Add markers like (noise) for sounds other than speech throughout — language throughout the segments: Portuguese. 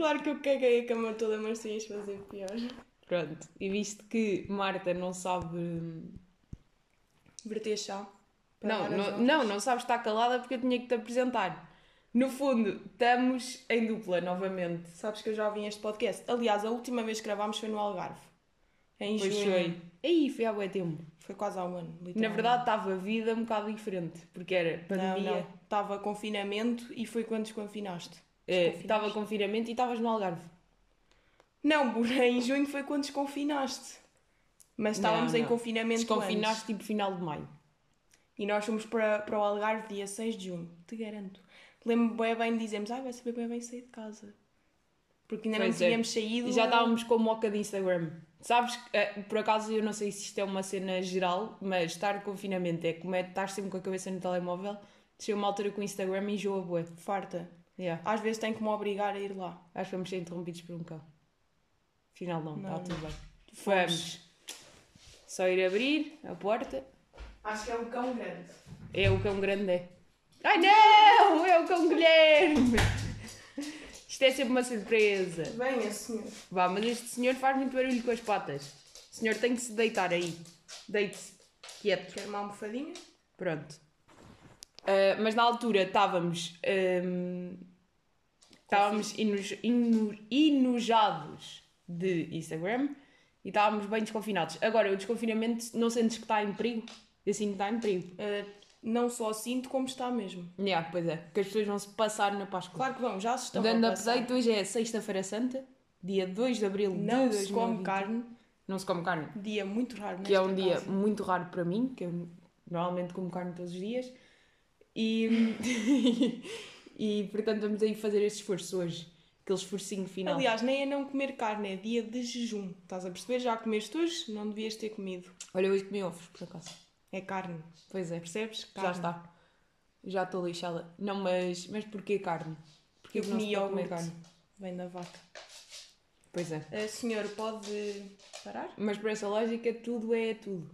Claro que eu caguei a cama toda, mas tu ias fazer pior. Pronto. E visto que Marta não sabe. Verter chá. Não, não, não, não sabe estar calada porque eu tinha que te apresentar. No fundo, estamos em dupla novamente. Sabes que eu já vim este podcast. Aliás, a última vez que gravámos foi no Algarve. Em Pois junho. foi. Aí foi há bué tempo. Foi quase há um ano. Na verdade, estava a vida um bocado diferente. Porque era não, pandemia. não. Estava confinamento e foi quando desconfinaste. É. Estava confinamento e estavas no Algarve. Não, Bura, em junho foi quando desconfinaste. Mas estávamos Não, em confinamento Desconfinaste antes. tipo final de maio. E nós fomos para, para o Algarve dia 6 de junho. Te garanto. Lembro-me bem bem de dizermos, ai, vai saber bem bem sair de casa. Porque ainda Pois não é. tínhamos saído. E já estávamos com moca de Instagram. Sabes, eh, por acaso eu não sei se isto é uma cena geral, mas estar em confinamento é como é estar sempre com a cabeça no telemóvel. Chega uma altura com o Instagram e enjoa bué. farta. Yeah. Às vezes tenho que me obrigar a ir lá. Acho que vamos ser interrompidos por um cão. Afinal não, está tudo bem. Vamos. Só ir abrir a porta. Acho que é um cão grande. É o cão grande é. Ai não! É o cão Guilherme! Isto é sempre uma surpresa. Venha, senhor. Vá, mas este senhor faz muito barulho com as patas. O senhor tem que se deitar aí. Deite-se. Quieto. Quer uma almofadinha? Pronto. Ah, mas na altura estávamos. ahm, estávamos eno- eno- enojados de Instagram e estávamos bem desconfinados. Agora, o desconfinamento, não sentes que está em perigo? Eu sinto que está em perigo. Uh, não só sinto como está mesmo. Yeah, pois é, que as pessoas vão se passar na Páscoa. Claro que vão, já se estão Dando a update, hoje é Sexta-feira Santa, dia 2 de Abril Não de se come 2020. carne. Não se come carne. Dia muito raro que é um dia casa. muito raro para mim, que eu normalmente como carne todos os dias. E, (laughs) (laughs) e portanto vamos aí fazer esse esforço hoje, aquele esforcinho final. Aliás, nem é não comer carne, é dia de jejum. Estás a perceber? Já comeste hoje? Não devias ter comido. Olha, hoje comi ovos, por acaso. É carne. Pois é, Percebes? já Carne. está. Já estou lixada. Não, mas, mas porquê carne? Porque Eu comi iogurte. carne. Vem da vaca. Pois é. Uh, senhor, pode parar? Mas por essa lógica, tudo é tudo.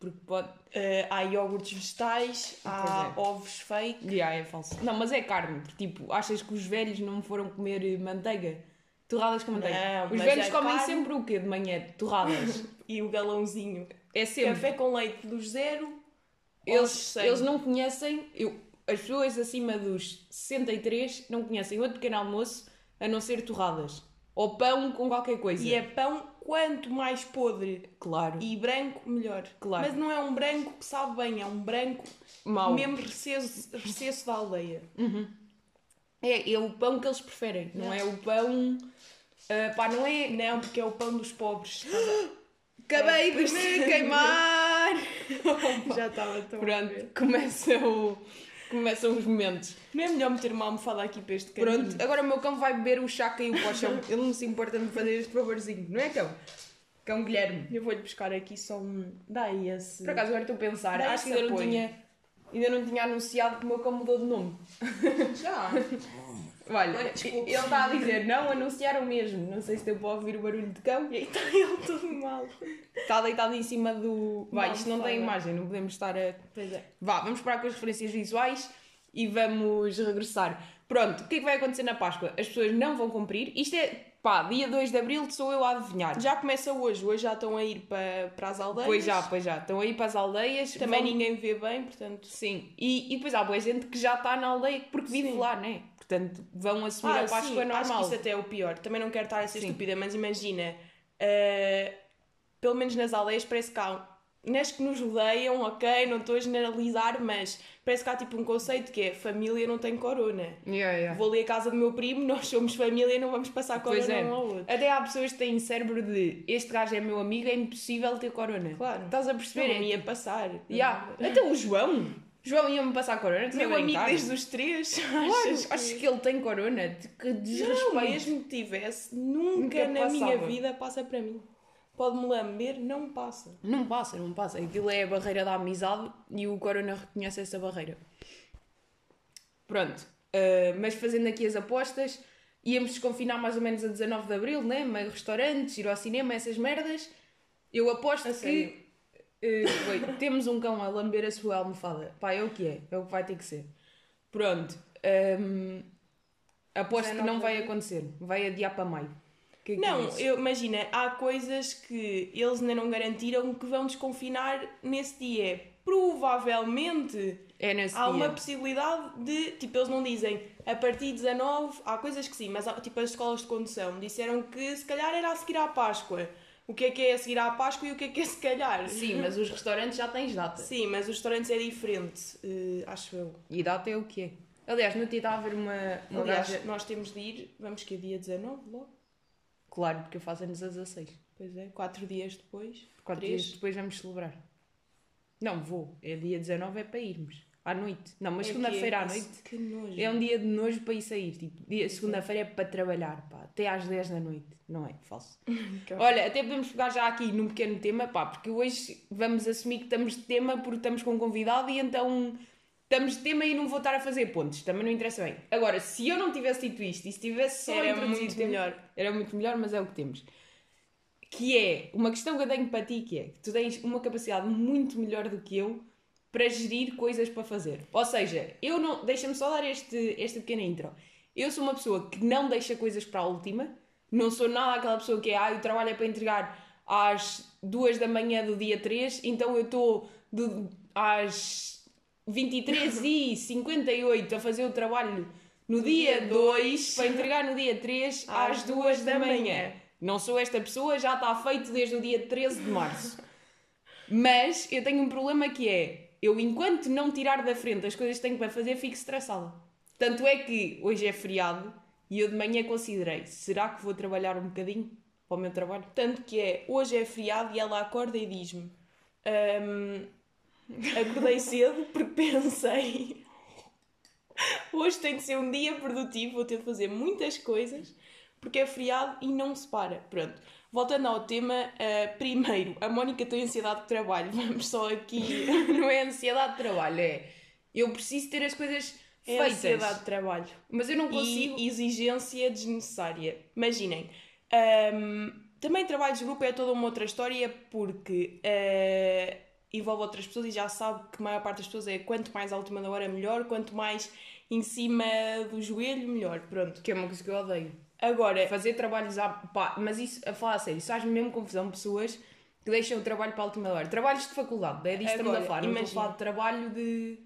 Porque pode. Uh, há iogurtes vegetais, há Pois ovos fake. Yeah, é falso. Não, mas é carne. porque, Tipo, achas que os velhos não foram comer eh, manteiga? Torradas com manteiga. Não, os velhos é comem carne. sempre o quê de manhã? Torradas. (laughs) E o galãozinho. É sempre. Café com leite dos zero. Eles, 100. eles não conhecem. Eu, as pessoas acima dos 63 não conhecem outro pequeno almoço a não ser torradas. Ou pão com qualquer coisa. E é pão quanto mais podre Claro. e branco, melhor. Claro. Mas não é um branco que sabe bem, é um branco Mau. mesmo recesso, recesso da aldeia. É, é o pão que eles preferem. Não é o pão. ah, pá, não é. Não, porque é o pão dos pobres. (gasps) Acabei de me queimar! (laughs) Já estava tão. Pronto, ver. começam, começam os momentos. Não é melhor meter uma almofada aqui para este cantinho? Pronto, agora o meu cão vai beber o chá que caiu para o chão. Ele não se importa de me fazer este favorzinho, não é, cão? Cão Guilherme. Eu vou-lhe buscar aqui só um. Dá esse. Por acaso, agora estou a pensar, Dá acho que ainda não, tinha, ainda não tinha anunciado que o meu cão mudou de nome. Já. (laughs) Olha, Olha, ele está a dizer, não, anunciaram mesmo. Não sei se deu para ouvir o barulho de cão. E aí está ele todo mal. Está deitado em cima do. Vai, isto não tem imagem, não podemos estar a. Pois é. Vá, vamos parar com as referências visuais e vamos regressar. Pronto, o que é que vai acontecer na Páscoa? As pessoas não vão cumprir. Isto é, pá, dia 2 de Abril sou eu a adivinhar. Já começa hoje. Hoje já estão a ir para, para as aldeias. Pois já, pois já. Estão aí para as aldeias. Também vão- ninguém vê bem, portanto. Sim. E, e depois há boa gente que já está na aldeia porque vive lá, né? Portanto, vão assumir Ah, a Páscoa sim, normal. Acho que isso até é o pior. Também não quero estar a ser Sim. estúpida, mas imagina, eh, pelo menos nas aldeias parece que há. Nas que nos rodeiam, ok, não estou a generalizar, mas parece que há tipo um conceito que é família não tem corona. Yeah, yeah. Vou ali à casa do meu primo, (laughs) nós somos família, não vamos passar corona Pois é. um ao outro. Até há pessoas que têm cérebro de este gajo é meu amigo, é impossível ter corona. Claro. Estás a Não, perceber? não ia passar. Yeah. Até o João. João ia-me passar corona. Meu amigo desde os três, (laughs) Claro, achas que... achas que ele tem corona? Que Não, desrespeito. mesmo que tivesse, nunca, Nunca na minha passava. vida passa para mim. Pode-me lamber, não passa. Não passa, não passa. Aquilo é a barreira da amizade e o Corona reconhece essa barreira. Pronto. Uh, mas fazendo aqui as apostas, íamos desconfinar mais ou menos a 19 de Abril, né? Meio restaurantes, ir ao cinema, essas merdas. Eu aposto A que uh, temos um cão a lamber a sua almofada. Pá, é o que é. É o que vai ter que ser. Pronto. Um, Aposto que 19 não vai acontecer. Vai adiar para maio. Que é que Não, dizes? eu, imagina, há coisas que eles ainda não garantiram que vão desconfinar nesse dia. Provavelmente É nesse há dia. uma possibilidade de, tipo, eles não dizem a partir de 19, há coisas que sim, mas há, tipo as escolas de condução disseram que se calhar era a seguir à Páscoa. O que é que é a seguir à Páscoa e o que é que é se calhar? Sim, mas os restaurantes já tens data. Sim, mas os restaurantes é diferente, eh, acho eu. E data é o que é. Aliás, no dia estava a ver uma, uma Aliás, gaja. nós temos de ir, vamos que é dia 19 logo? Claro, porque eu faço anos a 16. Pois é, quatro dias depois. Quatro Três. dias depois vamos celebrar. Não, vou. É dia 19 é para irmos. À noite. Não, mas É segunda-feira à é- noite Que nojo. é um dia de nojo para ir sair. Tipo, dia- segunda-feira é para trabalhar, pá. Até às 10 da noite. Não é? Falso. (laughs) Olha, até podemos pegar já aqui num pequeno tema, pá, porque hoje vamos assumir que estamos de tema porque estamos com um convidado e então estamos de tema e não vou estar a fazer pontos. Também não interessa bem. Agora, se eu não tivesse dito isto e se tivesse só Era introduzido muito tema- melhor. era muito melhor, mas é o que temos. Que é uma questão que eu tenho para ti, que é que tu tens uma capacidade muito melhor do que eu para gerir coisas para fazer. Ou seja, eu não. Deixa-me só dar este, esta pequena intro. Eu sou uma pessoa que não deixa coisas para a última. Não sou nada aquela pessoa que é, ah, o trabalho é para entregar às duas da manhã do dia 3, então eu estou às 23 e 58 a fazer o trabalho no dia dia 2 para entregar no dia 3 às Às 2 da da manhã. manhã. Não sou esta pessoa, já está feito desde o dia 13 de março. Mas eu tenho um problema que é, eu enquanto não tirar da frente as coisas que tenho para fazer, fico estressada. Tanto é que hoje é feriado e eu de manhã considerei, será que vou trabalhar um bocadinho para o meu trabalho? Tanto que é, hoje é feriado e ela acorda e diz-me: "Ahm, Acordei cedo porque pensei. Hoje tem de ser um dia produtivo, vou ter de fazer muitas coisas porque é feriado e não se para. Pronto. Voltando ao tema, ah, primeiro, a Mónica tem ansiedade de trabalho. (laughs) Vamos só aqui. Não é ansiedade de trabalho, é eu preciso ter as coisas É feitas. ansiedade de trabalho. Mas eu não consigo. e exigência desnecessária. Imaginem, hum, também trabalho de grupo é toda uma outra história porque eh, envolve outras pessoas e já sabe que a maior parte das pessoas é quanto mais à última da hora melhor, quanto mais em cima do joelho melhor. Pronto. Que é uma coisa que eu odeio. Agora, Fazer trabalhos à... pá, mas isso, a falar a sério, isso faz-me mesmo confusão pessoas que deixam o trabalho para a última hora. Trabalhos de faculdade, é disto estamos a falar. Não estou a imagina. falar de trabalho de...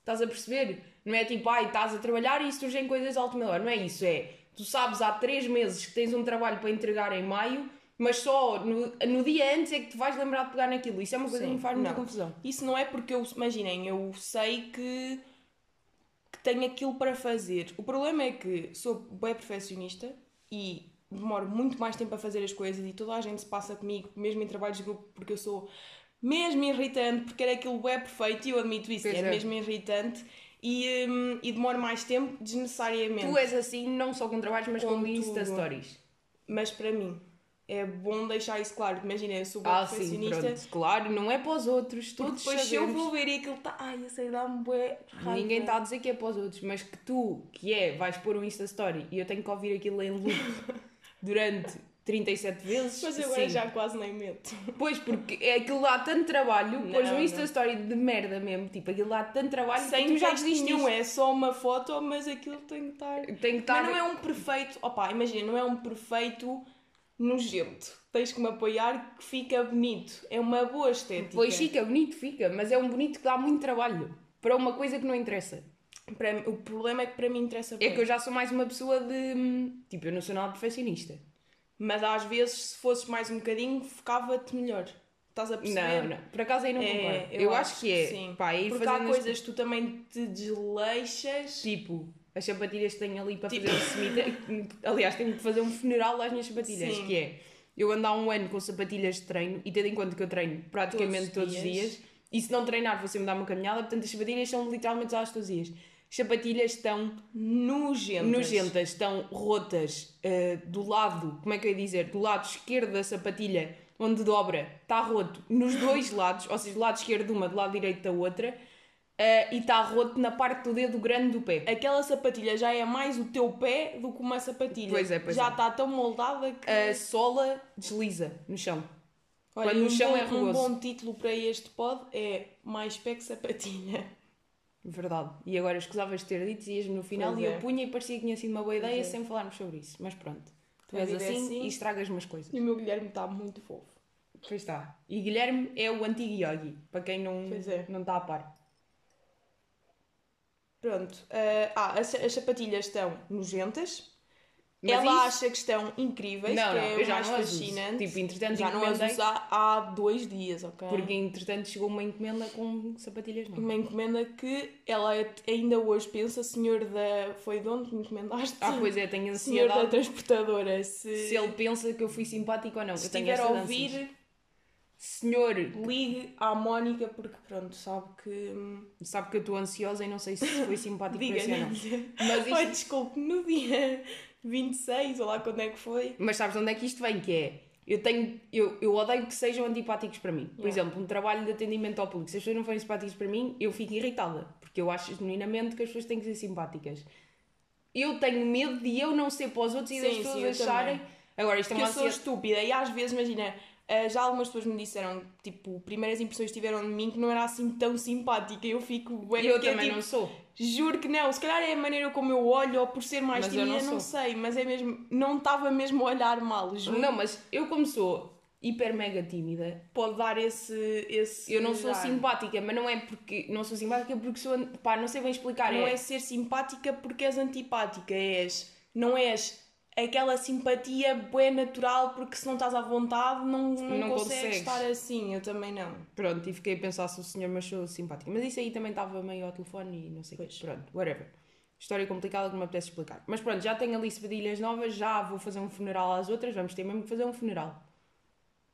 Estás a perceber? Não é tipo, ai, estás a trabalhar e surgem coisas à última hora. Não é isso, é... Tu sabes há três meses que tens um trabalho para entregar em maio, mas só no, no dia antes é que te vais lembrar de pegar naquilo. Isso é uma coisa Sim, que me faz muita não. confusão. Isso não é porque eu, imaginem, eu sei que, que tenho aquilo para fazer. O problema é que sou bem perfeccionista e demoro muito mais tempo a fazer as coisas e toda a gente se passa comigo, mesmo em trabalhos de grupo, porque eu sou mesmo irritante, porque era aquilo bem perfeito e eu admito isso, é, é. mesmo irritante e, hum, e demoro mais tempo desnecessariamente. Tu és assim, não só com trabalhos, mas com, Com Insta. Stories. Mas para mim é bom deixar isso claro. Imagina, eu sou bem Ah, sim, perfeccionista. pronto. Claro, não é para os outros, todos depois se eu vou ver e aquilo está. Ai, eu sei, dá-me bué raiva. Ninguém está a dizer que é para os outros, mas que tu, que é, vais pôr um Insta Story e eu tenho que ouvir aquilo em loop (laughs) durante 37 vezes. Mas eu agora sim. já quase nem meto. Pois, porque é aquilo dá tanto trabalho, pôs um Não, Insta não. Story de merda mesmo, tipo, aquilo dá tanto trabalho Sem que tu já desististe. nenhum, é só uma foto, mas aquilo tem que estar. Tem que estar... Mas não é um perfeito. Opa, imagina, não é um perfeito nojento. Tens que me apoiar que fica bonito. É uma boa estética. Pois fica, bonito fica, mas é um bonito que dá muito trabalho para uma coisa que não interessa. Para o problema é que para mim interessa É bem. que eu já sou mais uma pessoa de. Tipo, eu não sou nada perfeccionista. Mas às vezes, se fosses mais um bocadinho, focava-te melhor. Estás a perceber? Não, não. Por acaso aí não É, concordo. eu Eu, acho, acho que é. sim. Pá, Porque há coisas que tu também te desleixas. Tipo, as sapatilhas que tenho ali para Tipo- fazer cemitério. Aliás, tenho que fazer um funeral às minhas sapatilhas, Sim. que é eu ando há um ano com sapatilhas de treino e tendo em conta que eu treino praticamente Todos os dias. dias. E se não treinar, vou sempre dar uma caminhada, portanto as sapatilhas são literalmente usadas todos os dias. As sapatilhas estão Nojentas. nojentas, estão rotas eh, do lado, como é que eu ia dizer? Do lado esquerdo da sapatilha, onde dobra, está roto nos dois lados, ou seja, do lado esquerdo de uma, do lado direito da outra, eh, e está roto na parte do dedo grande do pé. Aquela sapatilha já é mais o teu pé do que uma sapatilha. Pois é, pois já é. está tão moldada que. A sola desliza no chão. Olha, quando no um chão bom, é Um rugoso. bom título para este pod é Mais pé que sapatilha. Verdade. E agora escusavas de ter dito, dizias-me no final Pois e é. eu punha e parecia que tinha sido uma boa ideia Pois é. sem falarmos sobre isso. Mas pronto. Tu és é assim, assim. e estragas-me as coisas. E o meu Guilherme está muito fofo. Pois está. E Guilherme é o antigo Yogi, para quem não, é. não está a par. Pronto. eh, ah, as, as sapatilhas estão nojentas. Mas Ela isso- acha que estão incríveis, Não, que não, é eu já mais não as uso. fascinante. Tipo, entretanto, já não as encomendei- uso há, há dois dias, ok? Porque entretanto chegou uma encomenda com sapatilhas novas. Uma encomenda que ela ainda hoje pensa, senhor da. Foi de onde me encomendaste? Ah, pois é, tenho Senhor da ansiedade transportadora, se, se ele pensa que eu fui simpático ou não. se eu estiver a ouvir. Senhor, ligue à Mónica, porque pronto, sabe que. sabe que eu estou ansiosa e não sei se foi simpático para si ou não. Diga-lhe. Mas isto- desculpe, no dia 26, ou lá quando é que foi? Mas sabes de onde é que isto vem? Que é. Eu, tenho, eu, eu odeio que sejam antipáticos para mim. Por Yeah. exemplo, um trabalho de atendimento ao público. Se as pessoas não forem simpáticas para mim, eu fico irritada. Porque eu acho genuinamente que as pessoas têm que ser simpáticas. Eu tenho medo de eu não ser para os outros e das pessoas sim, acharem. também. Agora, isto é uma eu sou estúpida e às vezes, imagina, eh, já algumas pessoas me disseram, tipo, primeiras impressões que tiveram de mim que não era assim tão simpática. Eu fico. E eu porque é também tipo, não sou. Juro que não, se calhar é a maneira como eu olho ou por ser mais Mas tímida, não não, sei, mas é mesmo. Não estava mesmo a olhar mal, juro. Não, mas eu, como sou hiper mega tímida, Pode dar esse. esse eu não sou ar. simpática, mas não é porque. Não sou simpática porque sou. Pá, não sei bem explicar. Não é, é ser simpática porque és antipática, és. Não és aquela simpatia bué natural porque se não estás à vontade não, não, Não consegues, consegues. estar assim. Eu também não. Pronto, e fiquei a pensar se o senhor me achou simpática. Mas isso aí também estava meio ao telefone e não sei o. Pois. Pronto, whatever. História complicada que me apetece explicar. Mas pronto, já tenho ali sapatilhas novas, já vou fazer um funeral às outras, vamos ter mesmo que fazer um funeral.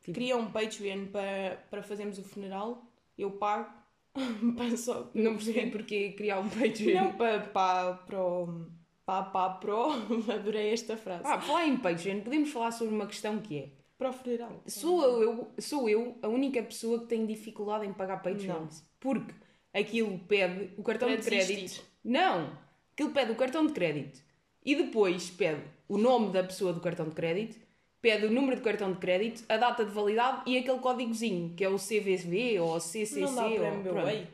Tipo- Cria um Patreon para, para fazermos o funeral, eu pago. (laughs) para só, Não percebi porque criar um Patreon. Não, para, para, para, o- para, para, para, o- adorei esta frase. Ah, falar em Patreon, podemos falar sobre uma questão que é. para o funeral. Sou eu, sou eu a única pessoa que tem dificuldade em pagar Patreons. Porque aquilo pede o cartão Para de crédito. Não! Aquilo pede o cartão de crédito. E depois pede o nome da pessoa do cartão de crédito, pede o número do cartão de crédito, a data de validade e aquele códigozinho, que é o CVV ou o CCC. Não dá para ou, MBWay?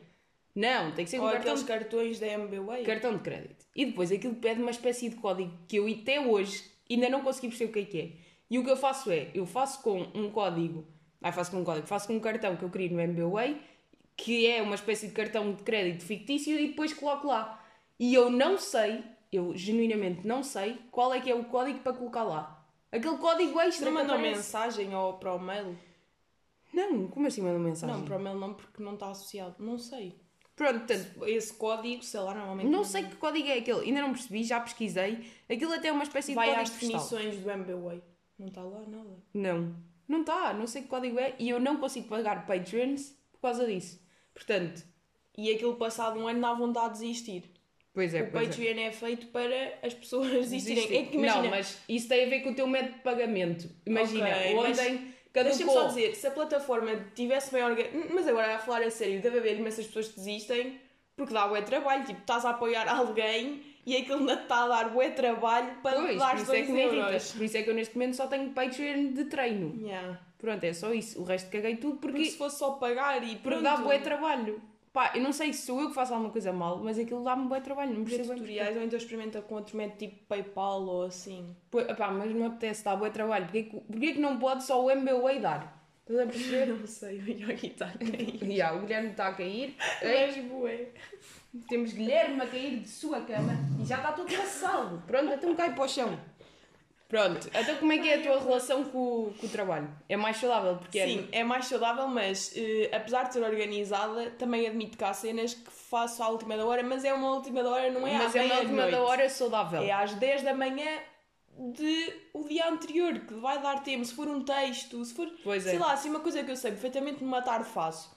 Não, tem que ser Ou um cartão aqueles de cartões da MBWay? cartão de crédito. E depois aquilo pede uma espécie de código que eu até hoje ainda não consegui perceber o que é que é. E o que eu faço é, eu faço com um código, ah, faço com um código, faço com um cartão que eu crio no MBWay, que é uma espécie de cartão de crédito fictício e depois coloco lá. E eu não sei, eu genuinamente não sei qual é que é o código para colocar lá. Aquele código extra Não mandou mensagem ou para o mail? Não, como assim mandou mensagem? Não, para o mail não, porque não está associado. Não sei. Pronto, portanto, Esse código, sei lá, normalmente. não sei que código é aquele, ainda não percebi, já pesquisei. Aquilo até é uma espécie Vai de às código postal. definições do MBWay. Não está lá nada. Não, não está, não sei que código é e eu não consigo pagar Patreons por causa disso. Portanto, E aquilo passado um ano dá vontade de desistir. pois é, o pois é. Patreon é. feito para as pessoas (laughs) desistirem. É que imagina, Não, mas isso tem a ver com o teu método de pagamento. Imagina, Ok, mas ontem Deixa-me caducou. só dizer, se a plataforma tivesse bem organizada. Mas agora a falar a sério, deve haver imensas pessoas que desistem porque dá bué trabalho. Tipo, estás a apoiar (laughs) alguém e aquilo ainda está a dar bué trabalho para Pois, dar isso é 2 que me irrita. euros. Por isso é que eu neste momento só tenho Patreon de treino. Yeah. Pronto, é só isso. O resto caguei tudo Porque porque, se fosse só pagar e porque pronto. dá bué trabalho. Pá, eu não sei se sou eu que faço alguma coisa mal, mas aquilo dá-me bué trabalho. Não percebo tutoriais ou então experimenta com outro método tipo Paypal ou assim. Pô, epá, mas não me apetece, dá bué trabalho. Porquê que, porquê que não pode só o MBWay dar? Estás a perceber? (laughs) Não sei, o Yogi está a cair. (laughs) Já, o Guilherme está a cair. Mas bué. temos Guilherme a cair de sua cama e já está todo passado. Pronto, então cai para o chão. Pronto, então como é que é a tua relação com, o- com o trabalho? É mais saudável? Porque é- Sim, é mais saudável, mas eh, apesar de ser organizada, também admito que há cenas que faço à última da hora, mas é uma última da hora, não é mas à é na última da hora saudável. É às 10 da manhã de o dia anterior, que vai dar tempo. Se for um texto, se for, Pois é. sei lá, assim uma coisa que eu sei perfeitamente numa tarde faço.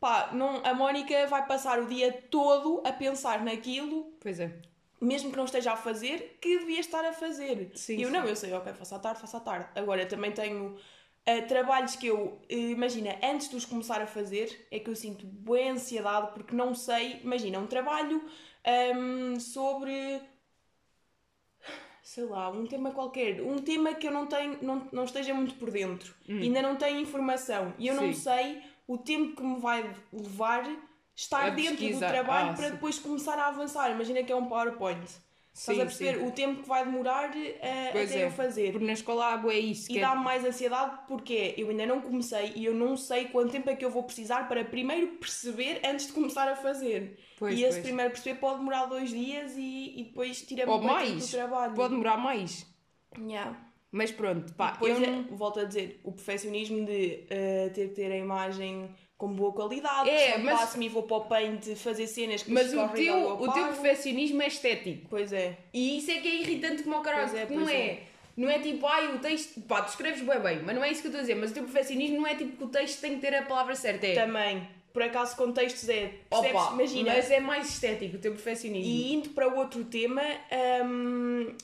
Pá, não, a Mónica vai passar o dia todo a pensar naquilo, Pois é. Mesmo que não esteja a fazer, que devia estar a fazer. Sim, E eu sim. não, eu sei, ok, faço à tarde, faço à tarde. Agora também tenho eh, trabalhos que eu, eh, imagina, antes de os começar a fazer, é que eu sinto boa ansiedade porque não sei, imagina, um trabalho ahm, sobre sei lá, um tema qualquer, um tema que eu não tenho, não, não esteja muito por dentro, ainda não tenho informação e eu não Hum. Sim. sei o tempo que me vai levar estar A dentro do trabalho Ah, para sim. depois começar a avançar. Imagina que é um PowerPoint. Estás a perceber o tempo que vai demorar Pois até é. eu fazer. Porque na escola há bué isso. E é- dá-me mais ansiedade porque eu ainda não comecei e eu não sei quanto tempo é que eu vou precisar para primeiro perceber antes de começar a fazer. Pois, e esse pois. primeiro perceber pode demorar dois dias e, e depois tira-me tempo mais. do trabalho. Pode demorar mais. Yeah. Mas pronto, pá, eu é, não... volto a dizer, o perfeccionismo de eh, ter que ter a imagem com boa qualidade, É, é, mas- passo-me e vou para o paint fazer cenas que Mas o teu, eu o teu perfeccionismo é estético. Pois é. E isso é que é irritante como o caralho, é, não é. é. Não é tipo, ai, o texto. Pá, tu escreves bem bem, mas não é isso que eu estou a dizer. Mas o teu perfeccionismo não é tipo que o texto tem que ter a palavra certa. É. Também, por acaso, contextos é, percebes? Opa, Imagina, mas é mais estético o teu perfeccionismo. E indo para outro tema, hum,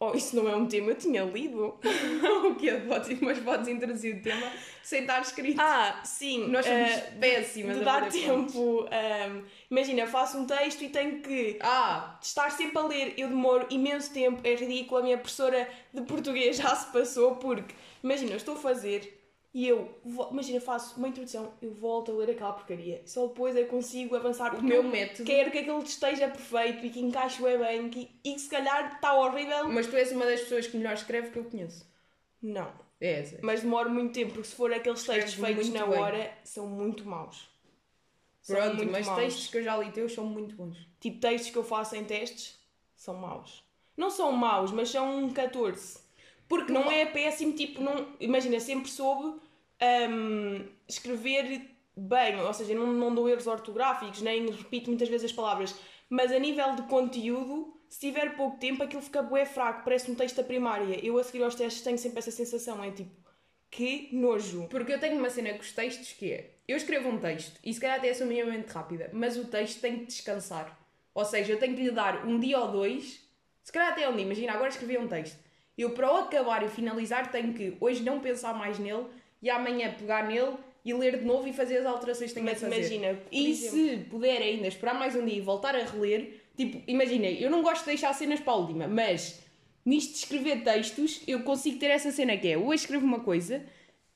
oh, isso não é um tema, eu tinha lido. (laughs) o quê? Podes, mas podes introduzir o tema sem estar escrito. Ah, sim. Nós somos eh, péssimas de a dar tempo. hum, imagina, faço um texto e tenho que Ah, estar sempre a ler. Eu demoro imenso tempo, é ridículo. A minha professora de português já se passou porque, imagina, eu estou a fazer e eu, imagina, faço uma introdução, eu volto a ler aquela porcaria. Só depois eu consigo avançar. o porque meu eu método. Quero que aquilo esteja perfeito e que encaixe bem bem que, e que se calhar está horrível. Mas tu és uma das pessoas que melhor escreve que eu conheço. Não. É essa. Mas demoro muito tempo, porque se for aqueles textos Escreves feitos na bem. hora, são muito maus. São Pronto, muito mas maus. textos que eu já li teus são muito bons. Tipo, textos que eu faço em testes são maus. Não são maus, mas são um 14. Porque não é péssimo, tipo, não, imagina, sempre soube hum, escrever bem, ou seja, não, não dou erros ortográficos, nem repito muitas vezes as palavras, mas a nível de conteúdo, se tiver pouco tempo, aquilo fica bué fraco, parece um texto da primária. Eu a seguir aos testes tenho sempre essa sensação, é tipo, que nojo. Porque eu tenho uma cena com os textos que é: eu escrevo um texto e se calhar até sou minimamente rápida, mas o texto tem que descansar. Ou seja, eu tenho que lhe dar um dia ou dois, se calhar até um dia. Imagina, agora escrevi um texto. Eu, para o acabar e finalizar, tenho que hoje não pensar mais nele e amanhã pegar nele e ler de novo e fazer as alterações que tenho Mas a fazer. imagina, E exemplo- se puder ainda esperar mais um dia e voltar a reler, tipo, imagina, eu não gosto de deixar cenas para a última, mas nisto de escrever textos, eu consigo ter essa cena que é, hoje escrevo uma coisa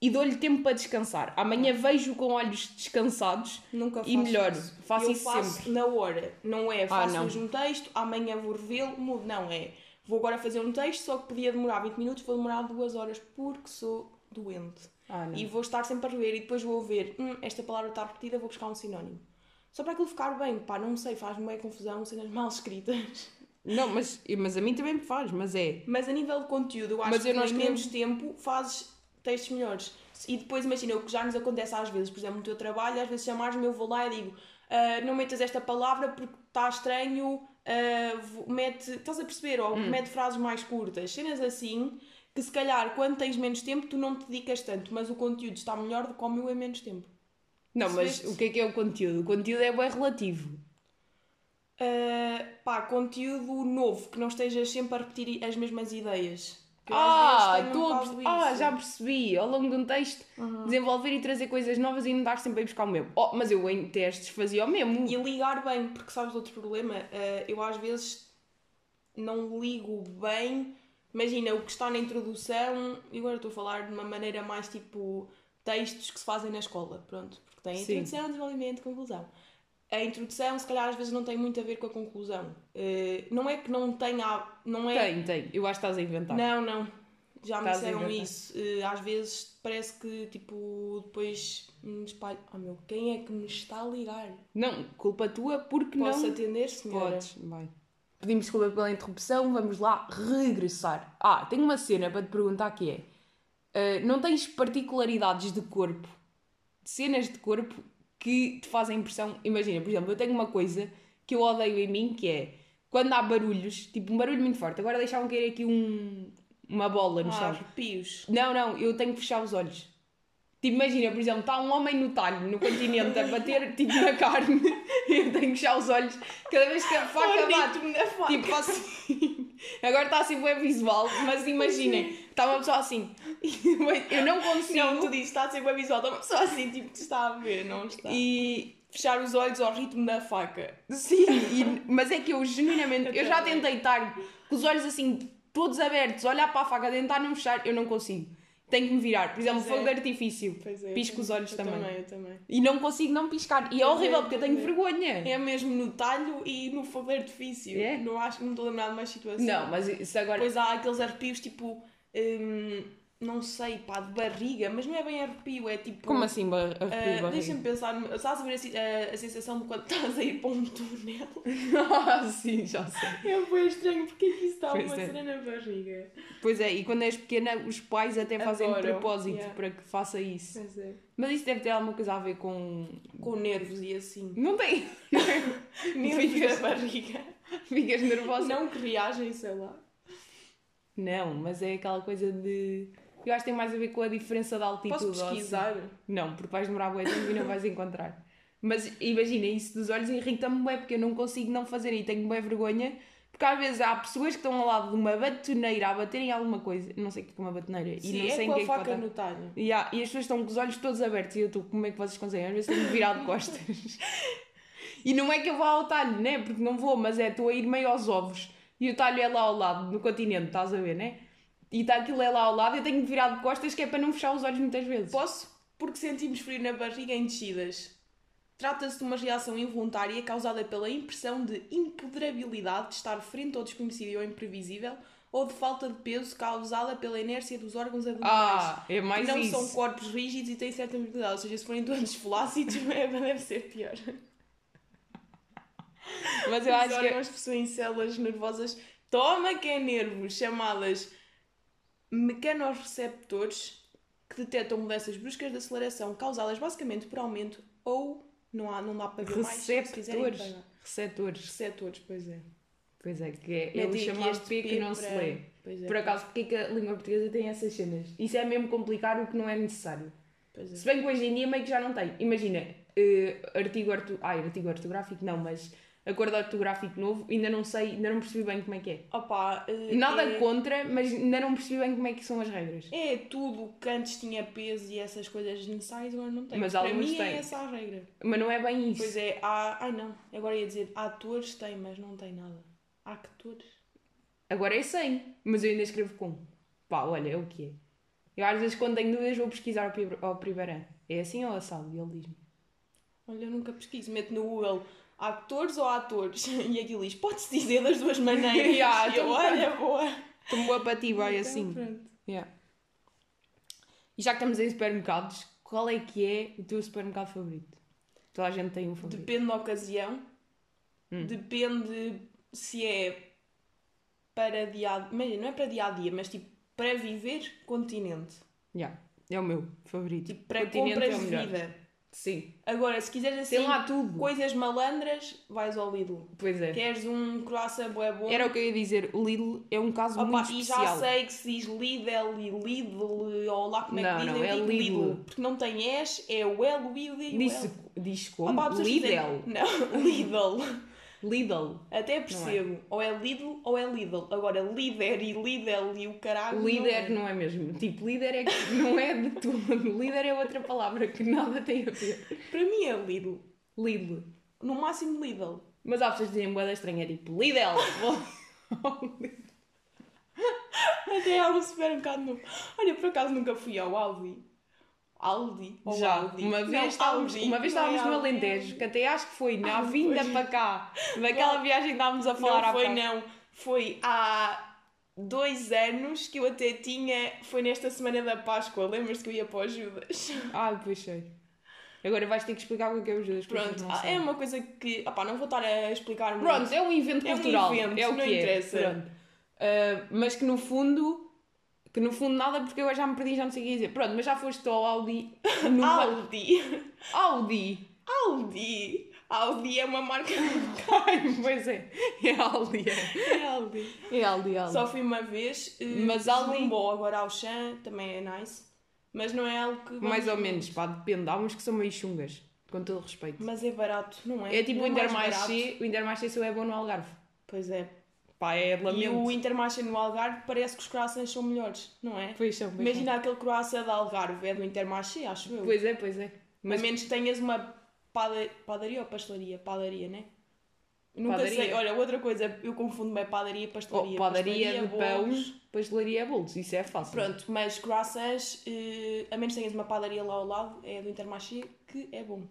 e dou-lhe tempo para descansar. Amanhã vejo com olhos descansados Nunca faço e melhoro. isso. Faço eu isso faço sempre. na hora. Não é faço não. hoje um texto, amanhã vou revê-lo, mudo. Não é. Vou agora fazer um texto, só que podia demorar 20 minutos, vou demorar 2 horas porque sou doente. Ah. E vou estar sempre a rever e depois vou ver, hum, esta palavra está repetida, vou buscar um sinónimo. Só para aquilo ficar bem, pá, não sei, faz-me bem confusão, cenas mal escritas. Não, mas, mas a mim também me faz, mas é. Mas a nível de conteúdo, eu acho Mas que eu em escrevo- menos tempo fazes textos melhores. E depois, imagina, o que já nos acontece às vezes, por exemplo, no teu trabalho, às vezes chamares-me, eu vou lá e digo "Ah, não metas esta palavra porque está estranho, vo- mete, estás a perceber, ou Hum. mete frases mais curtas, cenas assim, que se calhar quando tens menos tempo tu não te dedicas tanto, mas o conteúdo está melhor do que o meu em menos tempo. Não, mas o que é que é o conteúdo? O conteúdo é bem relativo. Ah, pá, conteúdo novo, que não estejas sempre a repetir as mesmas ideias. Ah, estou a perce- ah, já percebi. Ao longo de um texto, desenvolver e trazer coisas novas e não dar sempre a ir buscar o mesmo. Oh, mas eu em testes fazia o mesmo. E ligar bem, porque sabes outro problema? Eh, eu às vezes não ligo bem. Imagina o que está na introdução, e agora estou a falar de uma maneira mais tipo textos que se fazem na escola, pronto, porque tem Sim. introdução, desenvolvimento, conclusão. A introdução, se calhar, às vezes não tem muito a ver com a conclusão. Eh, não é que não tenha. Não é. Tem, tem. Eu acho que estás a inventar. Não, não. Já me disseram isso. Eh, às vezes parece que, tipo, depois me espalho. Oh meu, quem é que me está a ligar? Não, culpa tua porque Posso não atender, senhora? podes. Vai. Pedimos desculpa pela interrupção, vamos lá regressar. Ah, tenho uma cena para te perguntar que é: ah, não tens particularidades de corpo, de cenas de corpo que te fazem impressão? Imagina, por exemplo, eu tenho uma coisa que eu odeio em mim que é quando há barulhos, tipo um barulho muito forte. Agora deixavam cair aqui um, uma bola no Ah, chão. arrepios. Não, não, eu tenho que fechar os olhos. Tipo, imagina, por exemplo, está um homem no talho, no continente, a bater tipo na carne, e (laughs) eu tenho que fechar os olhos cada vez que a faca bate. Na faca. Tipo, faço assim. (laughs) Agora está assim bem visual, mas imaginem, está uma pessoa assim. (laughs) Eu não consigo. Não, tu dizes, está a ser bem visual. Está uma pessoa assim, tipo, que está a ver, não está? E Fechar os olhos ao ritmo da faca. sim, e- mas é que eu genuinamente. Eu já tentei estar com os olhos assim, todos abertos, olhar para a faca, tentar não fechar, eu não consigo. Tenho que me virar. Por exemplo, Pois fogo é. de artifício. Pois é, Pisco os olhos eu também. também. Eu também. E não consigo não piscar. E é Pois horrível é, porque eu pois tenho é. vergonha. É mesmo no talho e no fogo de artifício. É? Não acho que não estou a lembrar de mais situações. Não, mas isso agora. Depois há aqueles arrepios tipo. hum, não sei, pá, de barriga, mas não é bem arrepio, é tipo. Como assim, bar- arrepio, ah, barriga? Deixa-me pensar, estás a ver a, a- sensação de quando estás a ir para um túnel? (laughs) ah, sim, já sei. É bem estranho, porque é que isso está Pois uma é. cena na barriga? Pois é, e quando és pequena, os pais até fazem de propósito yeah. para que faça isso. Pois é. Mas isso deve ter alguma coisa a ver com. Com nervos e assim. Não tem. (laughs) Nervos Ficas- da barriga. Ficas nervosa. Não que reagem, sei lá. Não, mas é aquela coisa de. Eu acho que tem mais a ver com a diferença de altitude. Posso assim. pesquisar? Não, porque vais demorar bué tempo e não vais encontrar. Mas imagina, isso dos olhos irrita-me bué, porque eu não consigo não fazer e tenho bué vergonha. Porque às vezes há pessoas que estão ao lado de uma batoneira a baterem alguma coisa. Não sei o que é uma batoneira. Sim, e não é sei com em a que é que faca pode no talho. E, e as pessoas estão com os olhos todos abertos e eu estou, como é que vocês conseguem? Às vezes tenho que virar de costas. (laughs) e não é que eu vá ao talho, né? Porque não vou, mas é, estou a ir meio aos ovos. E o talho é lá ao lado, no continente, estás a ver, né? E tá, aquilo é lá ao lado, eu tenho que virar de costas, que é para não fechar os olhos muitas vezes. Posso? Porque sentimos frio na barriga em descidas. Trata-se de uma reação involuntária causada pela impressão de impoderabilidade de estar frente ao desconhecido ou imprevisível ou de falta de peso causada pela inércia dos órgãos abdominais. Ah, é mais que não isso. são corpos rígidos e têm certa mobilidade. Ou seja, se forem todos (laughs) flácidos, (laughs) deve ser pior. Mas eu Os acho que é- órgãos possuem células nervosas, toma que é nervos, chamadas mecanorreceptores, que detectam mudanças bruscas de aceleração causadas basicamente por aumento ou não, há, não dá para ver mais. se quiserem receptores. Receptores. Receptores, pois é. Pois é, que é, é Metem o aqui chamado este P que não se lê. Pois é, Por acaso, porque é que a língua portuguesa tem essas cenas? Isso é mesmo complicar o que não é necessário. É. Se bem que hoje em dia meio que já não tem. Imagina, eh, artigo, orto... Ai, artigo ortográfico não, mas acordo ortográfico novo, ainda não sei, ainda não percebi bem como é que é. Opa, eh, Nada é, contra, mas ainda não percebi bem como é que são as regras. é tudo que antes tinha peso e essas coisas necessárias agora não tem. Mas para mim têm. é essa a regra. Mas não é bem isso. Pois é, há. Ai não, agora ia dizer atores tem, mas não tem nada. Há atores. Agora é 100, mas eu ainda escrevo com. Pá, olha, é o que é. Eu às vezes quando tenho dúvidas vou pesquisar ao ano. É assim ou assado? E ele diz-me. Olha, eu nunca pesquiso. Meto no Google atores ou atores (laughs) e aquilo diz, pode-se dizer das duas maneiras. (laughs) Yeah, E eu, então olha, boa. Como boa para ti, vai Então, assim. pronto. Yeah. E já que estamos em supermercados, qual é que é o teu supermercado favorito? Toda a gente tem um favorito. Depende da ocasião. Hum. Depende se é para dia a dia. Não é para dia a dia, mas tipo para viver continente. Yeah. É o meu favorito. Tipo para Continente compras é o melhor. vida. Sim. Agora, se quiseres assim Tem lá tudo. coisas malandras, vais ao Lidl. Pois é. Queres um croissant bué bom? Era o que eu ia dizer. O Lidl é um caso Opa, muito e especial. já sei que se diz Lidl e Lidl ou lá como é Não, que não, dizem, é digo Lidl. Porque não tem S, é o L, o I e o Disse, L. diz como? Opa, há pessoas que dizem- (laughs) Lidl. Não, Lidl. Lidl. Até percebo. Ou é Lidl ou é Lidl. Agora, líder e Lidl e o caralho. não Líder é. não é mesmo. Tipo, líder é que não é de tudo. (laughs) Líder é outra palavra que nada tem a ver. Para mim é Lidl. Lidl. No máximo Lidl. Mas há pessoas que dizem boeda estranha, é tipo Lidl. (laughs) Até há um supermercado novo. Olha, por acaso nunca fui ao Aldi. Aldi? Ou Já, Aldi? uma Não, vez estávamos, Aldi. uma vez Não é estávamos no é Alentejo, Aldi. que até acho que foi na Ah, vinda foi. para cá, daquela viagem que estávamos a falar Não foi, bocado. não. Foi há dois anos que eu até tinha. Foi nesta semana da Páscoa. Lembras-te que eu ia para o Judas? (laughs) Ah, pois sei. Agora vais ter que explicar o que é o Judas. Pronto, não ah, é uma coisa que. Opá, não vou estar a explicar muito. Pronto, é um evento É um cultural. evento, é o não que interessa. é. Pronto. Ah, mas que no fundo. Que no fundo nada, porque eu já me perdi, já não sei o que dizer. Pronto, mas já foste ao Audi. (laughs) No Aldi. Audi! Aldi. Aldi é uma marca. (laughs) Ai, pois é. É Aldi, é. É Aldi. É Aldi, Aldi. Só fui uma vez. eh, Mas Aldi- Jumbo, agora ao Chan, também é nice. Mas não é algo que. Mais ou menos, pá, depende. Há uns que são meio chungas, com todo o respeito. Mas é barato, não é? É tipo Não o mais barato. Intermarché, o Intermarché só é bom no Algarve. Pois é. Pá, é E lamento. o Intermarché no Algarve parece que os croissants são melhores, não é? Pois são, pois Imagina aquele croissant de Algarve, é do Intermarché, acho eu. Pois é, pois é. Mas... A menos que tenhas uma pada- padaria ou pastelaria? Padaria, né? Nunca Padaria. sei. Olha, outra coisa, eu confundo bem padaria e pastelaria. Oh, padaria de bolos. pão, pastelaria é bolos. Isso é fácil. Pronto, mas croissants, eh, a menos que tenhas uma padaria lá ao lado, é do Intermarché, que é bom.